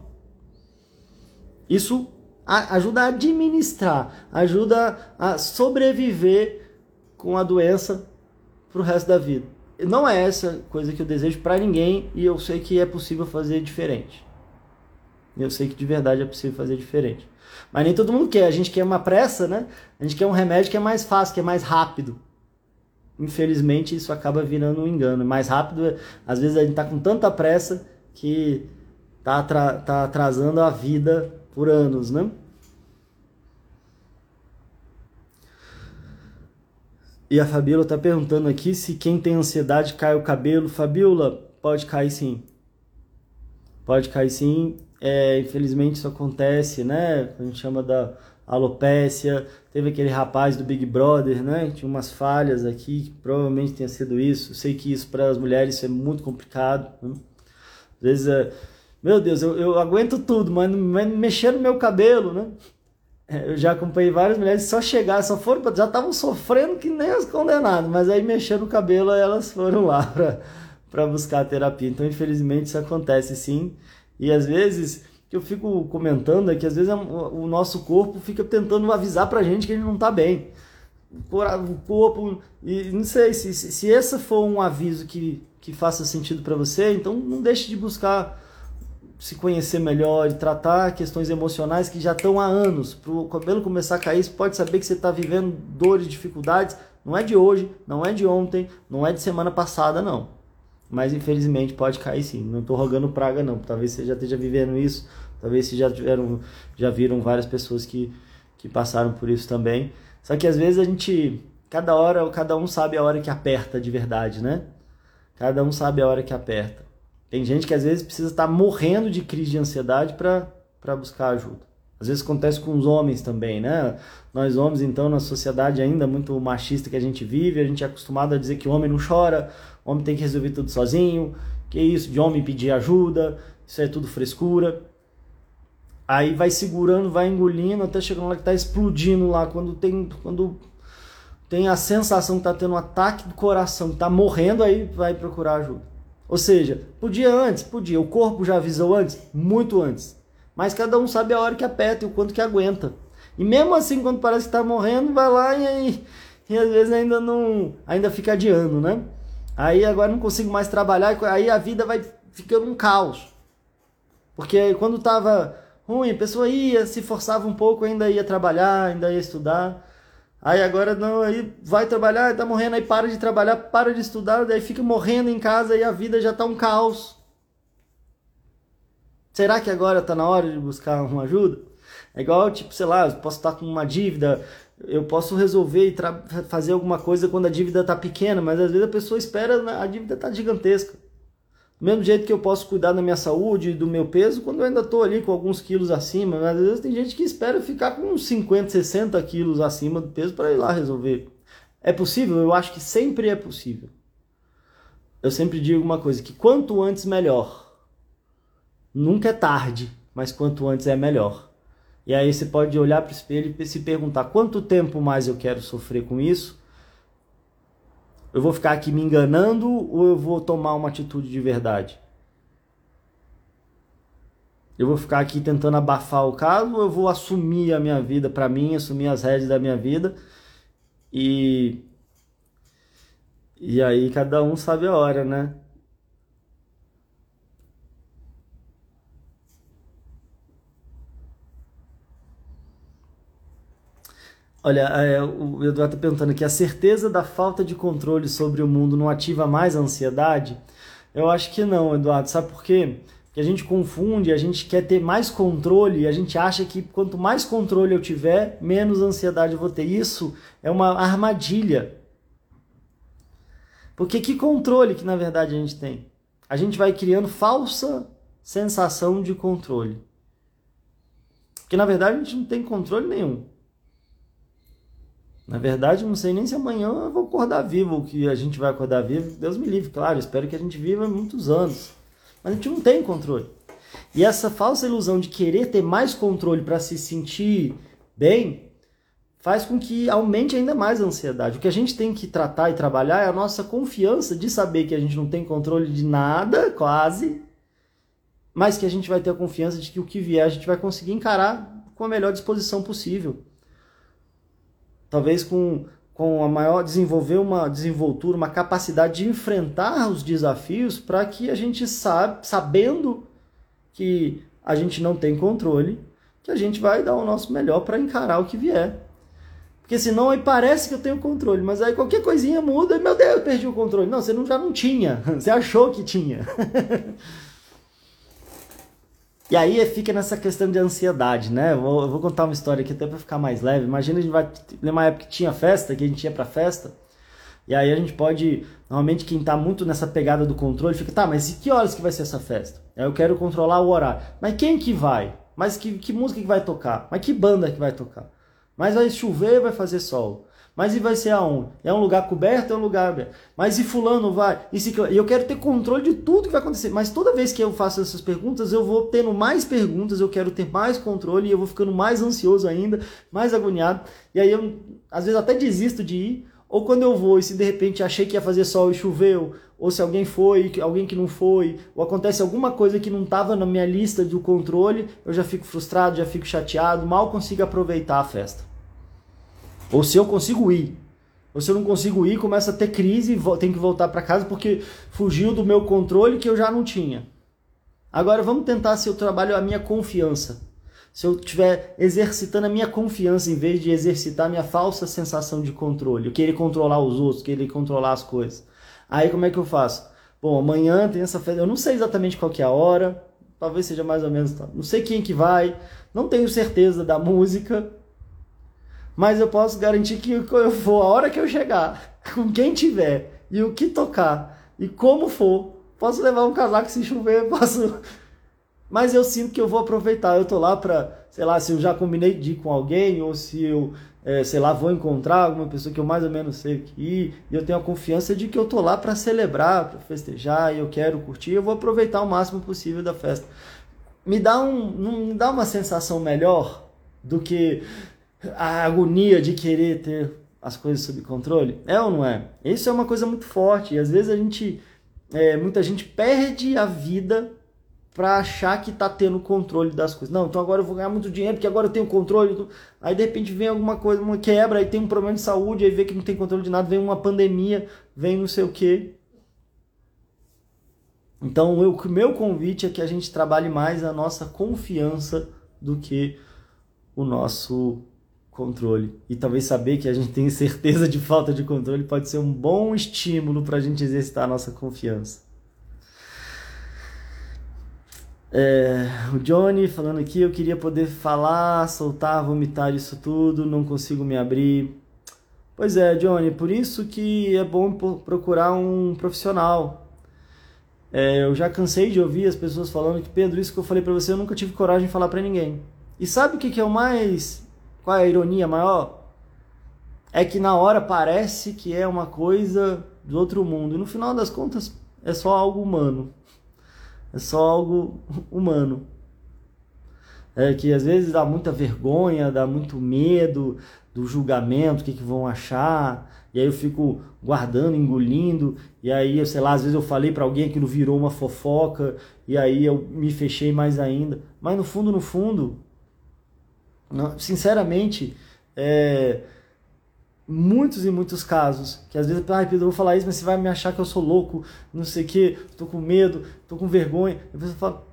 Isso ajuda a administrar, ajuda a sobreviver com a doença para o resto da vida. Não é essa coisa que eu desejo para ninguém e eu sei que é possível fazer diferente. Eu sei que de verdade é possível fazer diferente. Mas nem todo mundo quer. A gente quer uma pressa, né? A gente quer um remédio que é mais fácil, que é mais rápido. Infelizmente, isso acaba virando um engano. Mais rápido, às vezes a gente está com tanta pressa que está tá atrasando a vida por anos, né? E a Fabiola está perguntando aqui se quem tem ansiedade cai o cabelo. Fabiola, pode cair sim. Pode cair sim. É, infelizmente isso acontece, né? A gente chama da alopécia. Teve aquele rapaz do Big Brother, né? Tinha umas falhas aqui, que provavelmente tenha sido isso. sei que isso para as mulheres é muito complicado. Né? Às vezes, é, meu Deus, eu, eu aguento tudo, mas, mas mexer no meu cabelo, né? É, eu já acompanhei várias mulheres que só chegaram, só foram, já estavam sofrendo que nem as condenadas, mas aí mexendo no cabelo elas foram lá para buscar a terapia. Então, infelizmente, isso acontece sim. E às vezes, que eu fico comentando é que às vezes o nosso corpo fica tentando avisar pra gente que ele não tá bem. O corpo, e não sei, se, se esse for um aviso que, que faça sentido para você, então não deixe de buscar se conhecer melhor e tratar questões emocionais que já estão há anos. Para o cabelo começar a cair, você pode saber que você está vivendo dores, dificuldades. Não é de hoje, não é de ontem, não é de semana passada, não. Mas infelizmente pode cair sim. Não estou rogando praga, não. Talvez você já esteja vivendo isso. Talvez você já tiveram, já viram várias pessoas que, que passaram por isso também. Só que às vezes a gente, cada hora, cada um sabe a hora que aperta de verdade, né? Cada um sabe a hora que aperta. Tem gente que às vezes precisa estar morrendo de crise de ansiedade para buscar ajuda. Às vezes acontece com os homens também, né? Nós homens, então, na sociedade ainda muito machista que a gente vive, a gente é acostumado a dizer que o homem não chora, o homem tem que resolver tudo sozinho, que isso de homem pedir ajuda, isso é tudo frescura. Aí vai segurando, vai engolindo, até chegando lá que está explodindo lá, quando tem, quando tem a sensação que está tendo um ataque do coração, que está morrendo, aí vai procurar ajuda. Ou seja, podia antes? Podia. O corpo já avisou antes? Muito antes. Mas cada um sabe a hora que aperta e o quanto que aguenta. E mesmo assim, quando parece que está morrendo, vai lá e, e às vezes ainda não. ainda fica adiando, né? Aí agora não consigo mais trabalhar, aí a vida vai ficando um caos. Porque quando estava ruim, a pessoa ia, se forçava um pouco, ainda ia trabalhar, ainda ia estudar. Aí agora não, aí vai trabalhar, tá morrendo, aí para de trabalhar, para de estudar, daí fica morrendo em casa e a vida já tá um caos. Será que agora tá na hora de buscar uma ajuda? É igual, tipo, sei lá, eu posso estar com uma dívida, eu posso resolver e fazer alguma coisa quando a dívida tá pequena, mas às vezes a pessoa espera, né, a dívida tá gigantesca. Mesmo jeito que eu posso cuidar da minha saúde e do meu peso quando eu ainda estou ali com alguns quilos acima. Mas às vezes tem gente que espera ficar com uns 50, 60 quilos acima do peso para ir lá resolver. É possível? Eu acho que sempre é possível. Eu sempre digo uma coisa, que quanto antes melhor. Nunca é tarde, mas quanto antes é melhor. E aí você pode olhar para o espelho e se perguntar quanto tempo mais eu quero sofrer com isso eu vou ficar aqui me enganando ou eu vou tomar uma atitude de verdade? Eu vou ficar aqui tentando abafar o caso ou eu vou assumir a minha vida para mim, assumir as rédeas da minha vida e e aí cada um sabe a hora, né? Olha, é, o Eduardo está perguntando aqui, a certeza da falta de controle sobre o mundo não ativa mais a ansiedade? Eu acho que não, Eduardo. Sabe por quê? Porque que a gente confunde, a gente quer ter mais controle, a gente acha que quanto mais controle eu tiver, menos ansiedade eu vou ter. Isso é uma armadilha. Porque que controle que na verdade a gente tem? A gente vai criando falsa sensação de controle. Porque na verdade a gente não tem controle nenhum. Na verdade, não sei nem se amanhã eu vou acordar vivo, que a gente vai acordar vivo. Deus me livre, claro. Espero que a gente viva muitos anos. Mas a gente não tem controle. E essa falsa ilusão de querer ter mais controle para se sentir bem faz com que aumente ainda mais a ansiedade. O que a gente tem que tratar e trabalhar é a nossa confiança de saber que a gente não tem controle de nada, quase, mas que a gente vai ter a confiança de que o que vier a gente vai conseguir encarar com a melhor disposição possível talvez com, com a maior desenvolver uma desenvoltura, uma capacidade de enfrentar os desafios para que a gente sabe, sabendo que a gente não tem controle, que a gente vai dar o nosso melhor para encarar o que vier. Porque senão aí parece que eu tenho controle, mas aí qualquer coisinha muda e, meu Deus, eu perdi o controle. Não, você não, já não tinha, você achou que tinha. E aí fica nessa questão de ansiedade, né? Eu vou, eu vou contar uma história aqui até para ficar mais leve. Imagina a gente vai numa época que tinha festa, que a gente ia para festa, e aí a gente pode, normalmente quem tá muito nessa pegada do controle fica, tá, mas e que horas que vai ser essa festa? Eu quero controlar o horário. Mas quem que vai? Mas que, que música que vai tocar? Mas que banda que vai tocar? Mas vai chover, vai fazer sol. Mas e vai ser aonde? É um lugar coberto? É um lugar aberto. Mas e fulano vai? E se... eu quero ter controle de tudo que vai acontecer. Mas toda vez que eu faço essas perguntas, eu vou tendo mais perguntas, eu quero ter mais controle e eu vou ficando mais ansioso ainda, mais agoniado. E aí eu, às vezes, até desisto de ir. Ou quando eu vou e se de repente achei que ia fazer sol e choveu, ou se alguém foi, alguém que não foi, ou acontece alguma coisa que não estava na minha lista do controle, eu já fico frustrado, já fico chateado, mal consigo aproveitar a festa. Ou se eu consigo ir. Ou se eu não consigo ir, começa a ter crise e tem que voltar para casa porque fugiu do meu controle que eu já não tinha. Agora vamos tentar se eu trabalho a minha confiança. Se eu estiver exercitando a minha confiança em vez de exercitar a minha falsa sensação de controle, querer controlar os outros, querer controlar as coisas. Aí como é que eu faço? Bom, amanhã tem essa festa, eu não sei exatamente qual que é a hora, talvez seja mais ou menos, não sei quem que vai, não tenho certeza da música, mas eu posso garantir que eu vou, a hora que eu chegar, com quem tiver, e o que tocar, e como for, posso levar um casaco se chover, posso. Mas eu sinto que eu vou aproveitar. Eu tô lá para, sei lá, se eu já combinei de ir com alguém, ou se eu, é, sei lá, vou encontrar alguma pessoa que eu mais ou menos sei que ir, e eu tenho a confiança de que eu tô lá para celebrar, para festejar, e eu quero curtir, eu vou aproveitar o máximo possível da festa. Me dá, um, me dá uma sensação melhor do que a agonia de querer ter as coisas sob controle? É ou não é? Isso é uma coisa muito forte. E às vezes a gente, é, muita gente perde a vida para achar que está tendo controle das coisas. Não, então agora eu vou ganhar muito dinheiro porque agora eu tenho controle. Aí de repente vem alguma coisa, uma quebra, aí tem um problema de saúde, aí vê que não tem controle de nada, vem uma pandemia, vem não sei o quê. Então, o meu convite é que a gente trabalhe mais a nossa confiança do que o nosso controle. E talvez saber que a gente tem certeza de falta de controle pode ser um bom estímulo para a gente exercitar a nossa confiança. É, o Johnny falando aqui, eu queria poder falar, soltar, vomitar isso tudo, não consigo me abrir. Pois é, Johnny, por isso que é bom procurar um profissional. É, eu já cansei de ouvir as pessoas falando que, Pedro, isso que eu falei para você, eu nunca tive coragem de falar para ninguém. E sabe o que, que é o mais qual é a ironia maior? É que na hora parece que é uma coisa do outro mundo. E no final das contas é só algo humano. É só algo humano. É que às vezes dá muita vergonha, dá muito medo do julgamento, o que, que vão achar. E aí eu fico guardando, engolindo. E aí, sei lá, às vezes eu falei para alguém que não virou uma fofoca. E aí eu me fechei mais ainda. Mas no fundo, no fundo, sinceramente, é, muitos e muitos casos, que às vezes, ai Pedro, eu vou falar isso, mas você vai me achar que eu sou louco, não sei o que, tô com medo, tô com vergonha. A pessoa fala,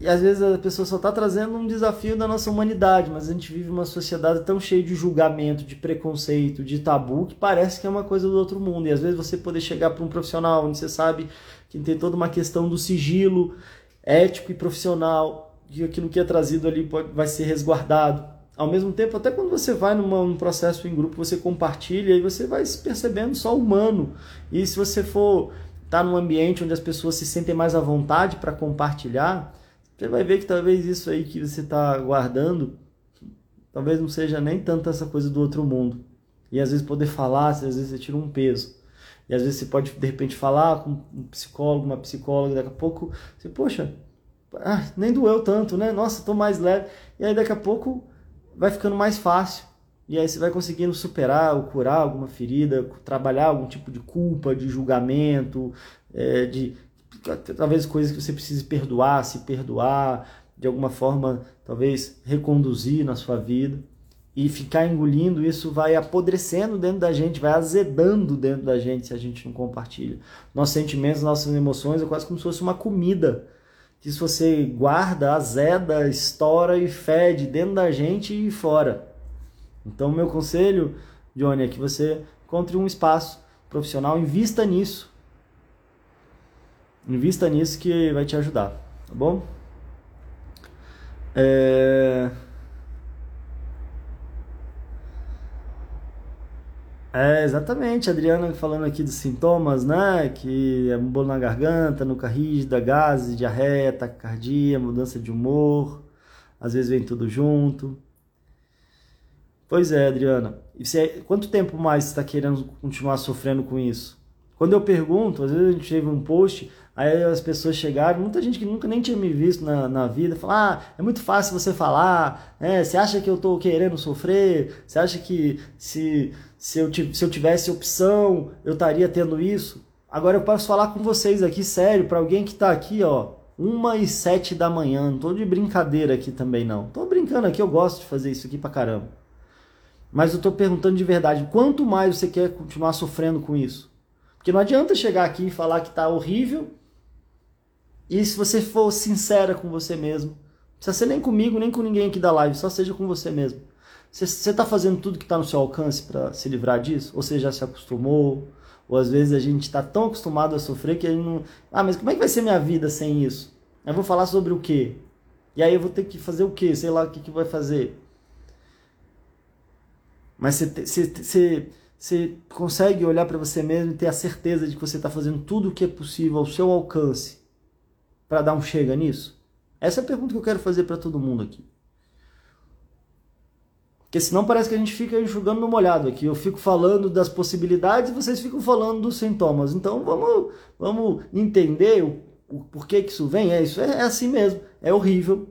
E às vezes a pessoa só está trazendo um desafio da nossa humanidade, mas a gente vive uma sociedade tão cheia de julgamento, de preconceito, de tabu, que parece que é uma coisa do outro mundo. E às vezes você poder chegar para um profissional onde você sabe que tem toda uma questão do sigilo ético e profissional, que aquilo que é trazido ali pode, vai ser resguardado. Ao mesmo tempo, até quando você vai numa, num processo em grupo, você compartilha e você vai se percebendo só humano. E se você for estar tá num ambiente onde as pessoas se sentem mais à vontade para compartilhar, você vai ver que talvez isso aí que você está guardando, talvez não seja nem tanto essa coisa do outro mundo. E às vezes poder falar, às vezes você tira um peso. E às vezes você pode de repente falar com um psicólogo, uma psicóloga, daqui a pouco você, poxa, ah, nem doeu tanto, né? Nossa, estou mais leve. E aí daqui a pouco vai ficando mais fácil. E aí você vai conseguindo superar ou curar alguma ferida, trabalhar algum tipo de culpa, de julgamento, é, de talvez coisas que você precise perdoar, se perdoar, de alguma forma, talvez reconduzir na sua vida. E ficar engolindo isso vai apodrecendo dentro da gente, vai azedando dentro da gente se a gente não compartilha. Nossos sentimentos, nossas emoções é quase como se fosse uma comida. Que se você guarda, azeda, estoura e fede dentro da gente e fora. Então, meu conselho, Johnny, é que você encontre um espaço profissional, invista nisso. Invista nisso que vai te ajudar, tá bom? É... É, exatamente, Adriana falando aqui dos sintomas, né? Que é um bolo na garganta, nuca rígida, gases, diarreia, taquicardia, mudança de humor, às vezes vem tudo junto. Pois é, Adriana. E você, quanto tempo mais você está querendo continuar sofrendo com isso? Quando eu pergunto, às vezes a gente teve um post, aí as pessoas chegaram, muita gente que nunca nem tinha me visto na, na vida, fala, ah, é muito fácil você falar, é, você acha que eu estou querendo sofrer? Você acha que se, se, eu, se eu tivesse opção, eu estaria tendo isso? Agora eu posso falar com vocês aqui, sério, para alguém que está aqui, ó, uma e sete da manhã, não tô de brincadeira aqui também não. Tô brincando aqui, eu gosto de fazer isso aqui pra caramba. Mas eu tô perguntando de verdade, quanto mais você quer continuar sofrendo com isso? Porque não adianta chegar aqui e falar que tá horrível. E se você for sincera com você mesmo, não precisa ser nem comigo, nem com ninguém aqui da live, só seja com você mesmo. Você está fazendo tudo que está no seu alcance para se livrar disso? Ou você já se acostumou? Ou às vezes a gente está tão acostumado a sofrer que a gente não. Ah, mas como é que vai ser minha vida sem isso? Eu vou falar sobre o quê? E aí eu vou ter que fazer o quê? Sei lá o que, que vai fazer. Mas você, você, consegue olhar para você mesmo e ter a certeza de que você está fazendo tudo o que é possível ao seu alcance para dar um chega nisso? Essa é a pergunta que eu quero fazer para todo mundo aqui. Porque senão parece que a gente fica enxugando no molhado aqui. Eu fico falando das possibilidades e vocês ficam falando dos sintomas. Então vamos, vamos entender o, o porquê que isso vem. É isso, é, é assim mesmo. É horrível.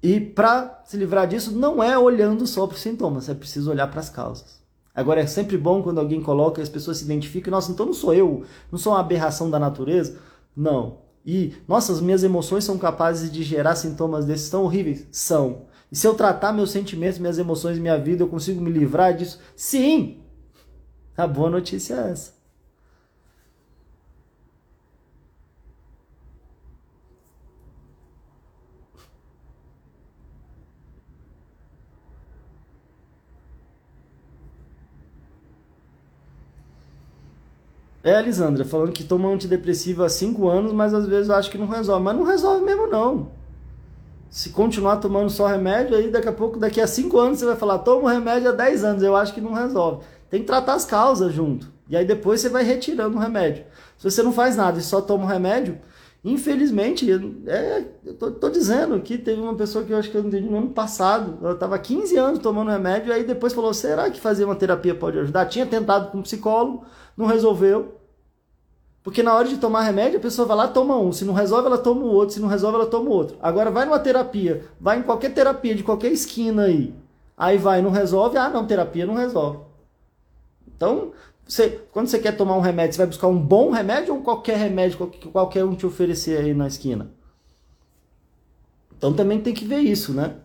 E para se livrar disso, não é olhando só para os sintomas, é preciso olhar para as causas. Agora é sempre bom quando alguém coloca as pessoas se identificam, nossa, então não sou eu, não sou uma aberração da natureza. Não. E, nossa, as minhas emoções são capazes de gerar sintomas desses tão horríveis? São. E se eu tratar meus sentimentos, minhas emoções, minha vida, eu consigo me livrar disso? Sim! A boa notícia é essa. É Lisandra falando que toma antidepressivo há 5 anos, mas às vezes eu acho que não resolve. Mas não resolve mesmo, não. Se continuar tomando só remédio, aí daqui a pouco, daqui a 5 anos, você vai falar, toma remédio há 10 anos. Eu acho que não resolve. Tem que tratar as causas junto. E aí depois você vai retirando o remédio. Se você não faz nada e só toma o remédio, infelizmente, é, eu tô, tô, dizendo que teve uma pessoa que eu acho que eu entendi no ano passado. Ela estava 15 anos tomando remédio, aí depois falou: será que fazer uma terapia pode ajudar? Tinha tentado com um psicólogo não resolveu. Porque na hora de tomar remédio, a pessoa vai lá toma um. Se não resolve, ela toma o outro. Se não resolve, ela toma o outro. Agora vai numa terapia, vai em qualquer terapia de qualquer esquina aí. Aí vai, não resolve. Ah, não, terapia não resolve. Então, você, quando você quer tomar um remédio, você vai buscar um bom remédio ou qualquer remédio que qualquer um te oferecer aí na esquina? Então também tem que ver isso, né?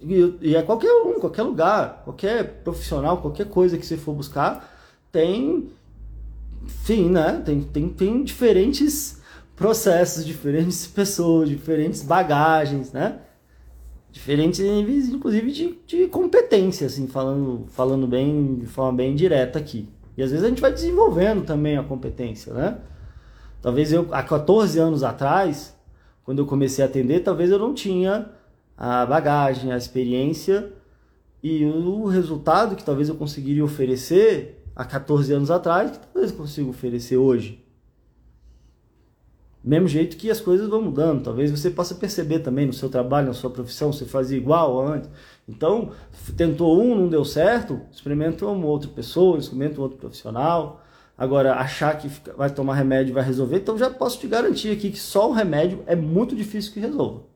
E, e é qualquer um, qualquer lugar, qualquer profissional, qualquer coisa que você for buscar, tem enfim, né? Tem, tem, tem diferentes processos, diferentes pessoas, diferentes bagagens, né? Diferentes níveis, inclusive, de, de competência, assim, falando, falando bem, de forma bem direta aqui. E às vezes a gente vai desenvolvendo também a competência, né? Talvez eu, há 14 anos atrás, quando eu comecei a atender, talvez eu não tinha a bagagem, a experiência e o resultado que talvez eu conseguiria oferecer há 14 anos atrás, que talvez eu consiga oferecer hoje. Mesmo jeito que as coisas vão mudando, talvez você possa perceber também no seu trabalho, na sua profissão, você fazia igual antes. Então, tentou um, não deu certo, experimenta uma outra pessoa, experimenta um outro profissional. Agora, achar que vai tomar remédio vai resolver, então já posso te garantir aqui que só o remédio é muito difícil que resolva.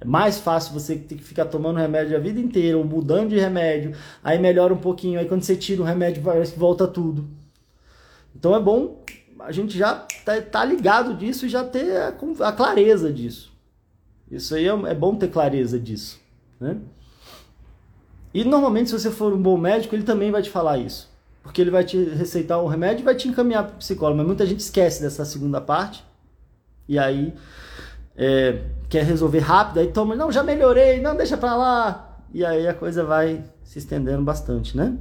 É mais fácil você ter que ficar tomando remédio a vida inteira, ou mudando de remédio, aí melhora um pouquinho, aí quando você tira o remédio volta tudo. Então é bom a gente já tá, tá ligado disso e já ter a, clareza disso. Isso aí é, é bom ter clareza disso, né? E normalmente se você for um bom médico, ele também vai te falar isso porque ele vai te receitar um remédio e vai te encaminhar para o psicólogo. Mas muita gente esquece dessa segunda parte e aí é, quer resolver rápido, aí toma, não, já melhorei, não, deixa para lá. E aí a coisa vai se estendendo bastante, né?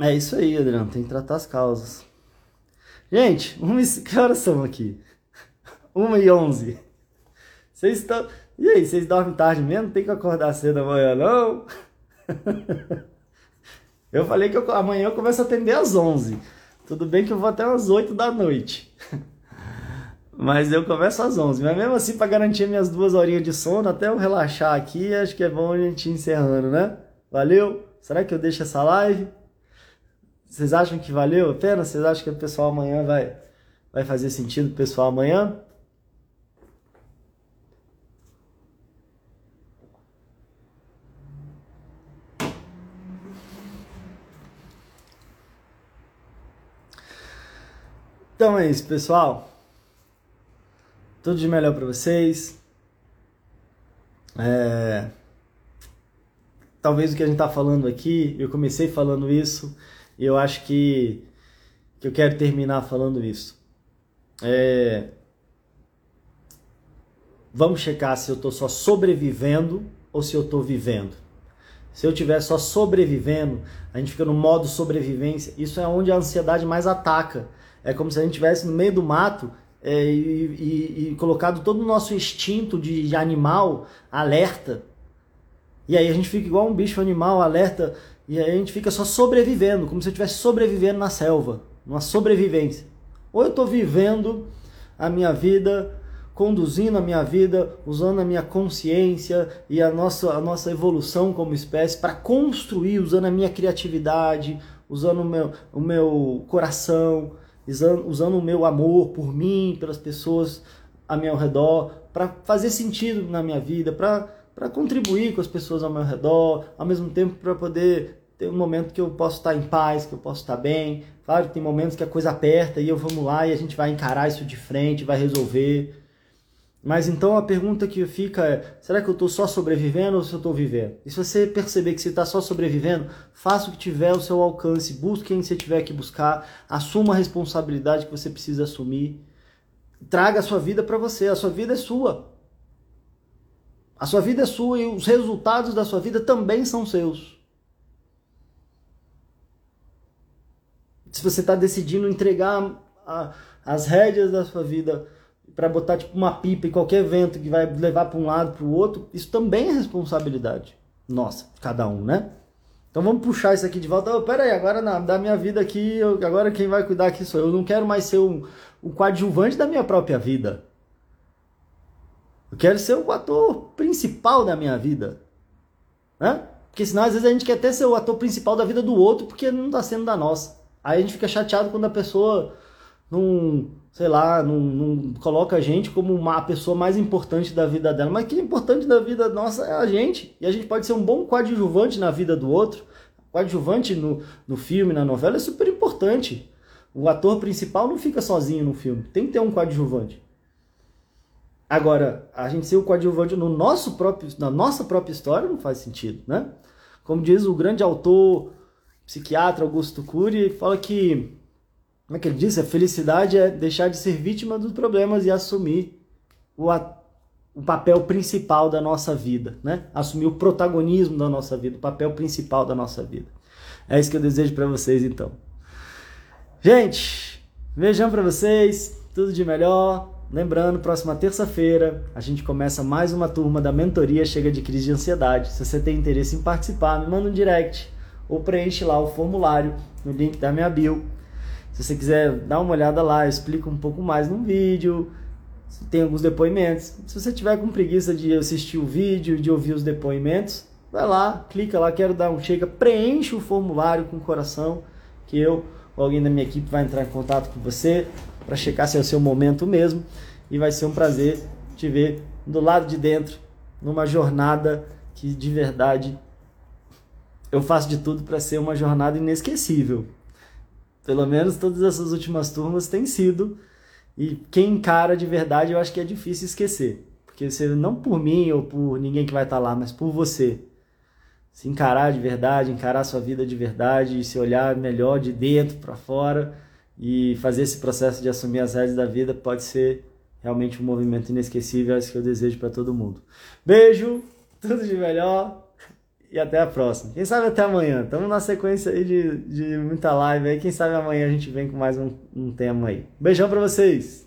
É isso aí, Adriano, tem que tratar as causas. Gente, uma, que horas são aqui? Uma e onze. Vocês estão... E aí, vocês dormem tarde mesmo? Tem que acordar cedo amanhã, não? Eu falei que eu, amanhã eu começo a atender às 11. Tudo bem que eu vou até às 8 da noite. Mas eu começo às 11. Mas mesmo assim, para garantir minhas duas horinhas de sono, até eu relaxar aqui, acho que é bom a gente ir encerrando, né? Valeu? Será que eu deixo essa live? Vocês acham que valeu a pena? Vocês acham que o pessoal amanhã vai, vai fazer sentido o pessoal amanhã? Então é isso, pessoal. Tudo de melhor para vocês. É... Talvez o que a gente está falando aqui, eu comecei falando isso, e eu acho que, que eu quero terminar falando isso. É... Vamos checar se eu estou só sobrevivendo ou se eu estou vivendo. Se eu estiver só sobrevivendo, a gente fica no modo sobrevivência. Isso é onde a ansiedade mais ataca. É como se a gente estivesse no meio do mato é, e, e, e, colocado todo o nosso instinto de, de animal alerta. E aí a gente fica igual um bicho animal alerta e aí a gente fica só sobrevivendo, como se eu estivesse sobrevivendo na selva, numa sobrevivência. Ou eu estou vivendo a minha vida, conduzindo a minha vida, usando a minha consciência e a nossa, a nossa evolução como espécie para construir, usando a minha criatividade, usando o meu, o meu coração, usando, o meu amor por mim, pelas pessoas a meu redor, para fazer sentido na minha vida, para contribuir com as pessoas ao meu redor, ao mesmo tempo para poder ter um momento que eu posso estar em paz, que eu posso estar bem. Claro tem momentos que a coisa aperta e eu vamos lá e a gente vai encarar isso de frente, vai resolver. Mas então a pergunta que fica é: será que eu estou só sobrevivendo ou se eu estou vivendo? E se você perceber que você está só sobrevivendo, faça o que tiver ao seu alcance, busque quem você tiver que buscar, assuma a responsabilidade que você precisa assumir, traga a sua vida para você. A sua vida é sua. A sua vida é sua e os resultados da sua vida também são seus. Se você está decidindo entregar a, as rédeas da sua vida para botar tipo uma pipa em qualquer vento que vai levar para um lado para o outro, isso também é responsabilidade nossa, cada um, né? Então vamos puxar isso aqui de volta. Oh, pera aí, agora na, da minha vida aqui, eu, agora quem vai cuidar aqui sou eu. Não quero mais ser um, um coadjuvante da minha própria vida. Eu quero ser o ator principal da minha vida. Né? Porque senão às vezes a gente quer até ser o ator principal da vida do outro porque não está sendo da nossa. Aí a gente fica chateado quando a pessoa não, sei lá, não, não coloca a gente como uma a pessoa mais importante da vida dela. Mas que importante da vida nossa é a gente. E a gente pode ser um bom coadjuvante na vida do outro. Coadjuvante no, no filme, na novela, é super importante. O ator principal não fica sozinho no filme. Tem que ter um coadjuvante. Agora, a gente ser o coadjuvante no nosso próprio, na nossa própria história não faz sentido, né? Como diz o grande autor, psiquiatra Augusto Cury, fala que, como é que ele diz? A felicidade é deixar de ser vítima dos problemas e assumir o, o papel principal da nossa vida, né? Assumir o protagonismo da nossa vida, o papel principal da nossa vida. É isso que eu desejo para vocês, então. Gente, beijão para vocês, tudo de melhor. Lembrando, próxima terça-feira a gente começa mais uma turma da mentoria Chega de Crise de Ansiedade. Se você tem interesse em participar, me manda um direct ou preenche lá o formulário no link da minha bio. Se você quiser dar uma olhada lá, eu explico um pouco mais no vídeo, tem alguns depoimentos. Se você tiver com preguiça de assistir o vídeo, de ouvir os depoimentos, vai lá, clica lá, quero dar um chega, preenche o formulário com o coração, que eu ou alguém da minha equipe vai entrar em contato com você para checar se é o seu momento mesmo e vai ser um prazer te ver do lado de dentro numa jornada que de verdade eu faço de tudo para ser uma jornada inesquecível. Pelo menos todas essas últimas turmas têm sido. E quem encara de verdade eu acho que é difícil esquecer, porque você não por mim ou por ninguém que vai estar lá, mas por você. Se encarar de verdade, encarar sua vida de verdade, se olhar melhor de dentro para fora e fazer esse processo de assumir as rédeas da vida pode ser realmente um movimento inesquecível, é isso que eu desejo para todo mundo. Beijo, tudo de melhor e até a próxima. Quem sabe até amanhã. Estamos na sequência aí de, de muita live aí. Quem sabe amanhã a gente vem com mais um, um tema aí. Beijão para vocês!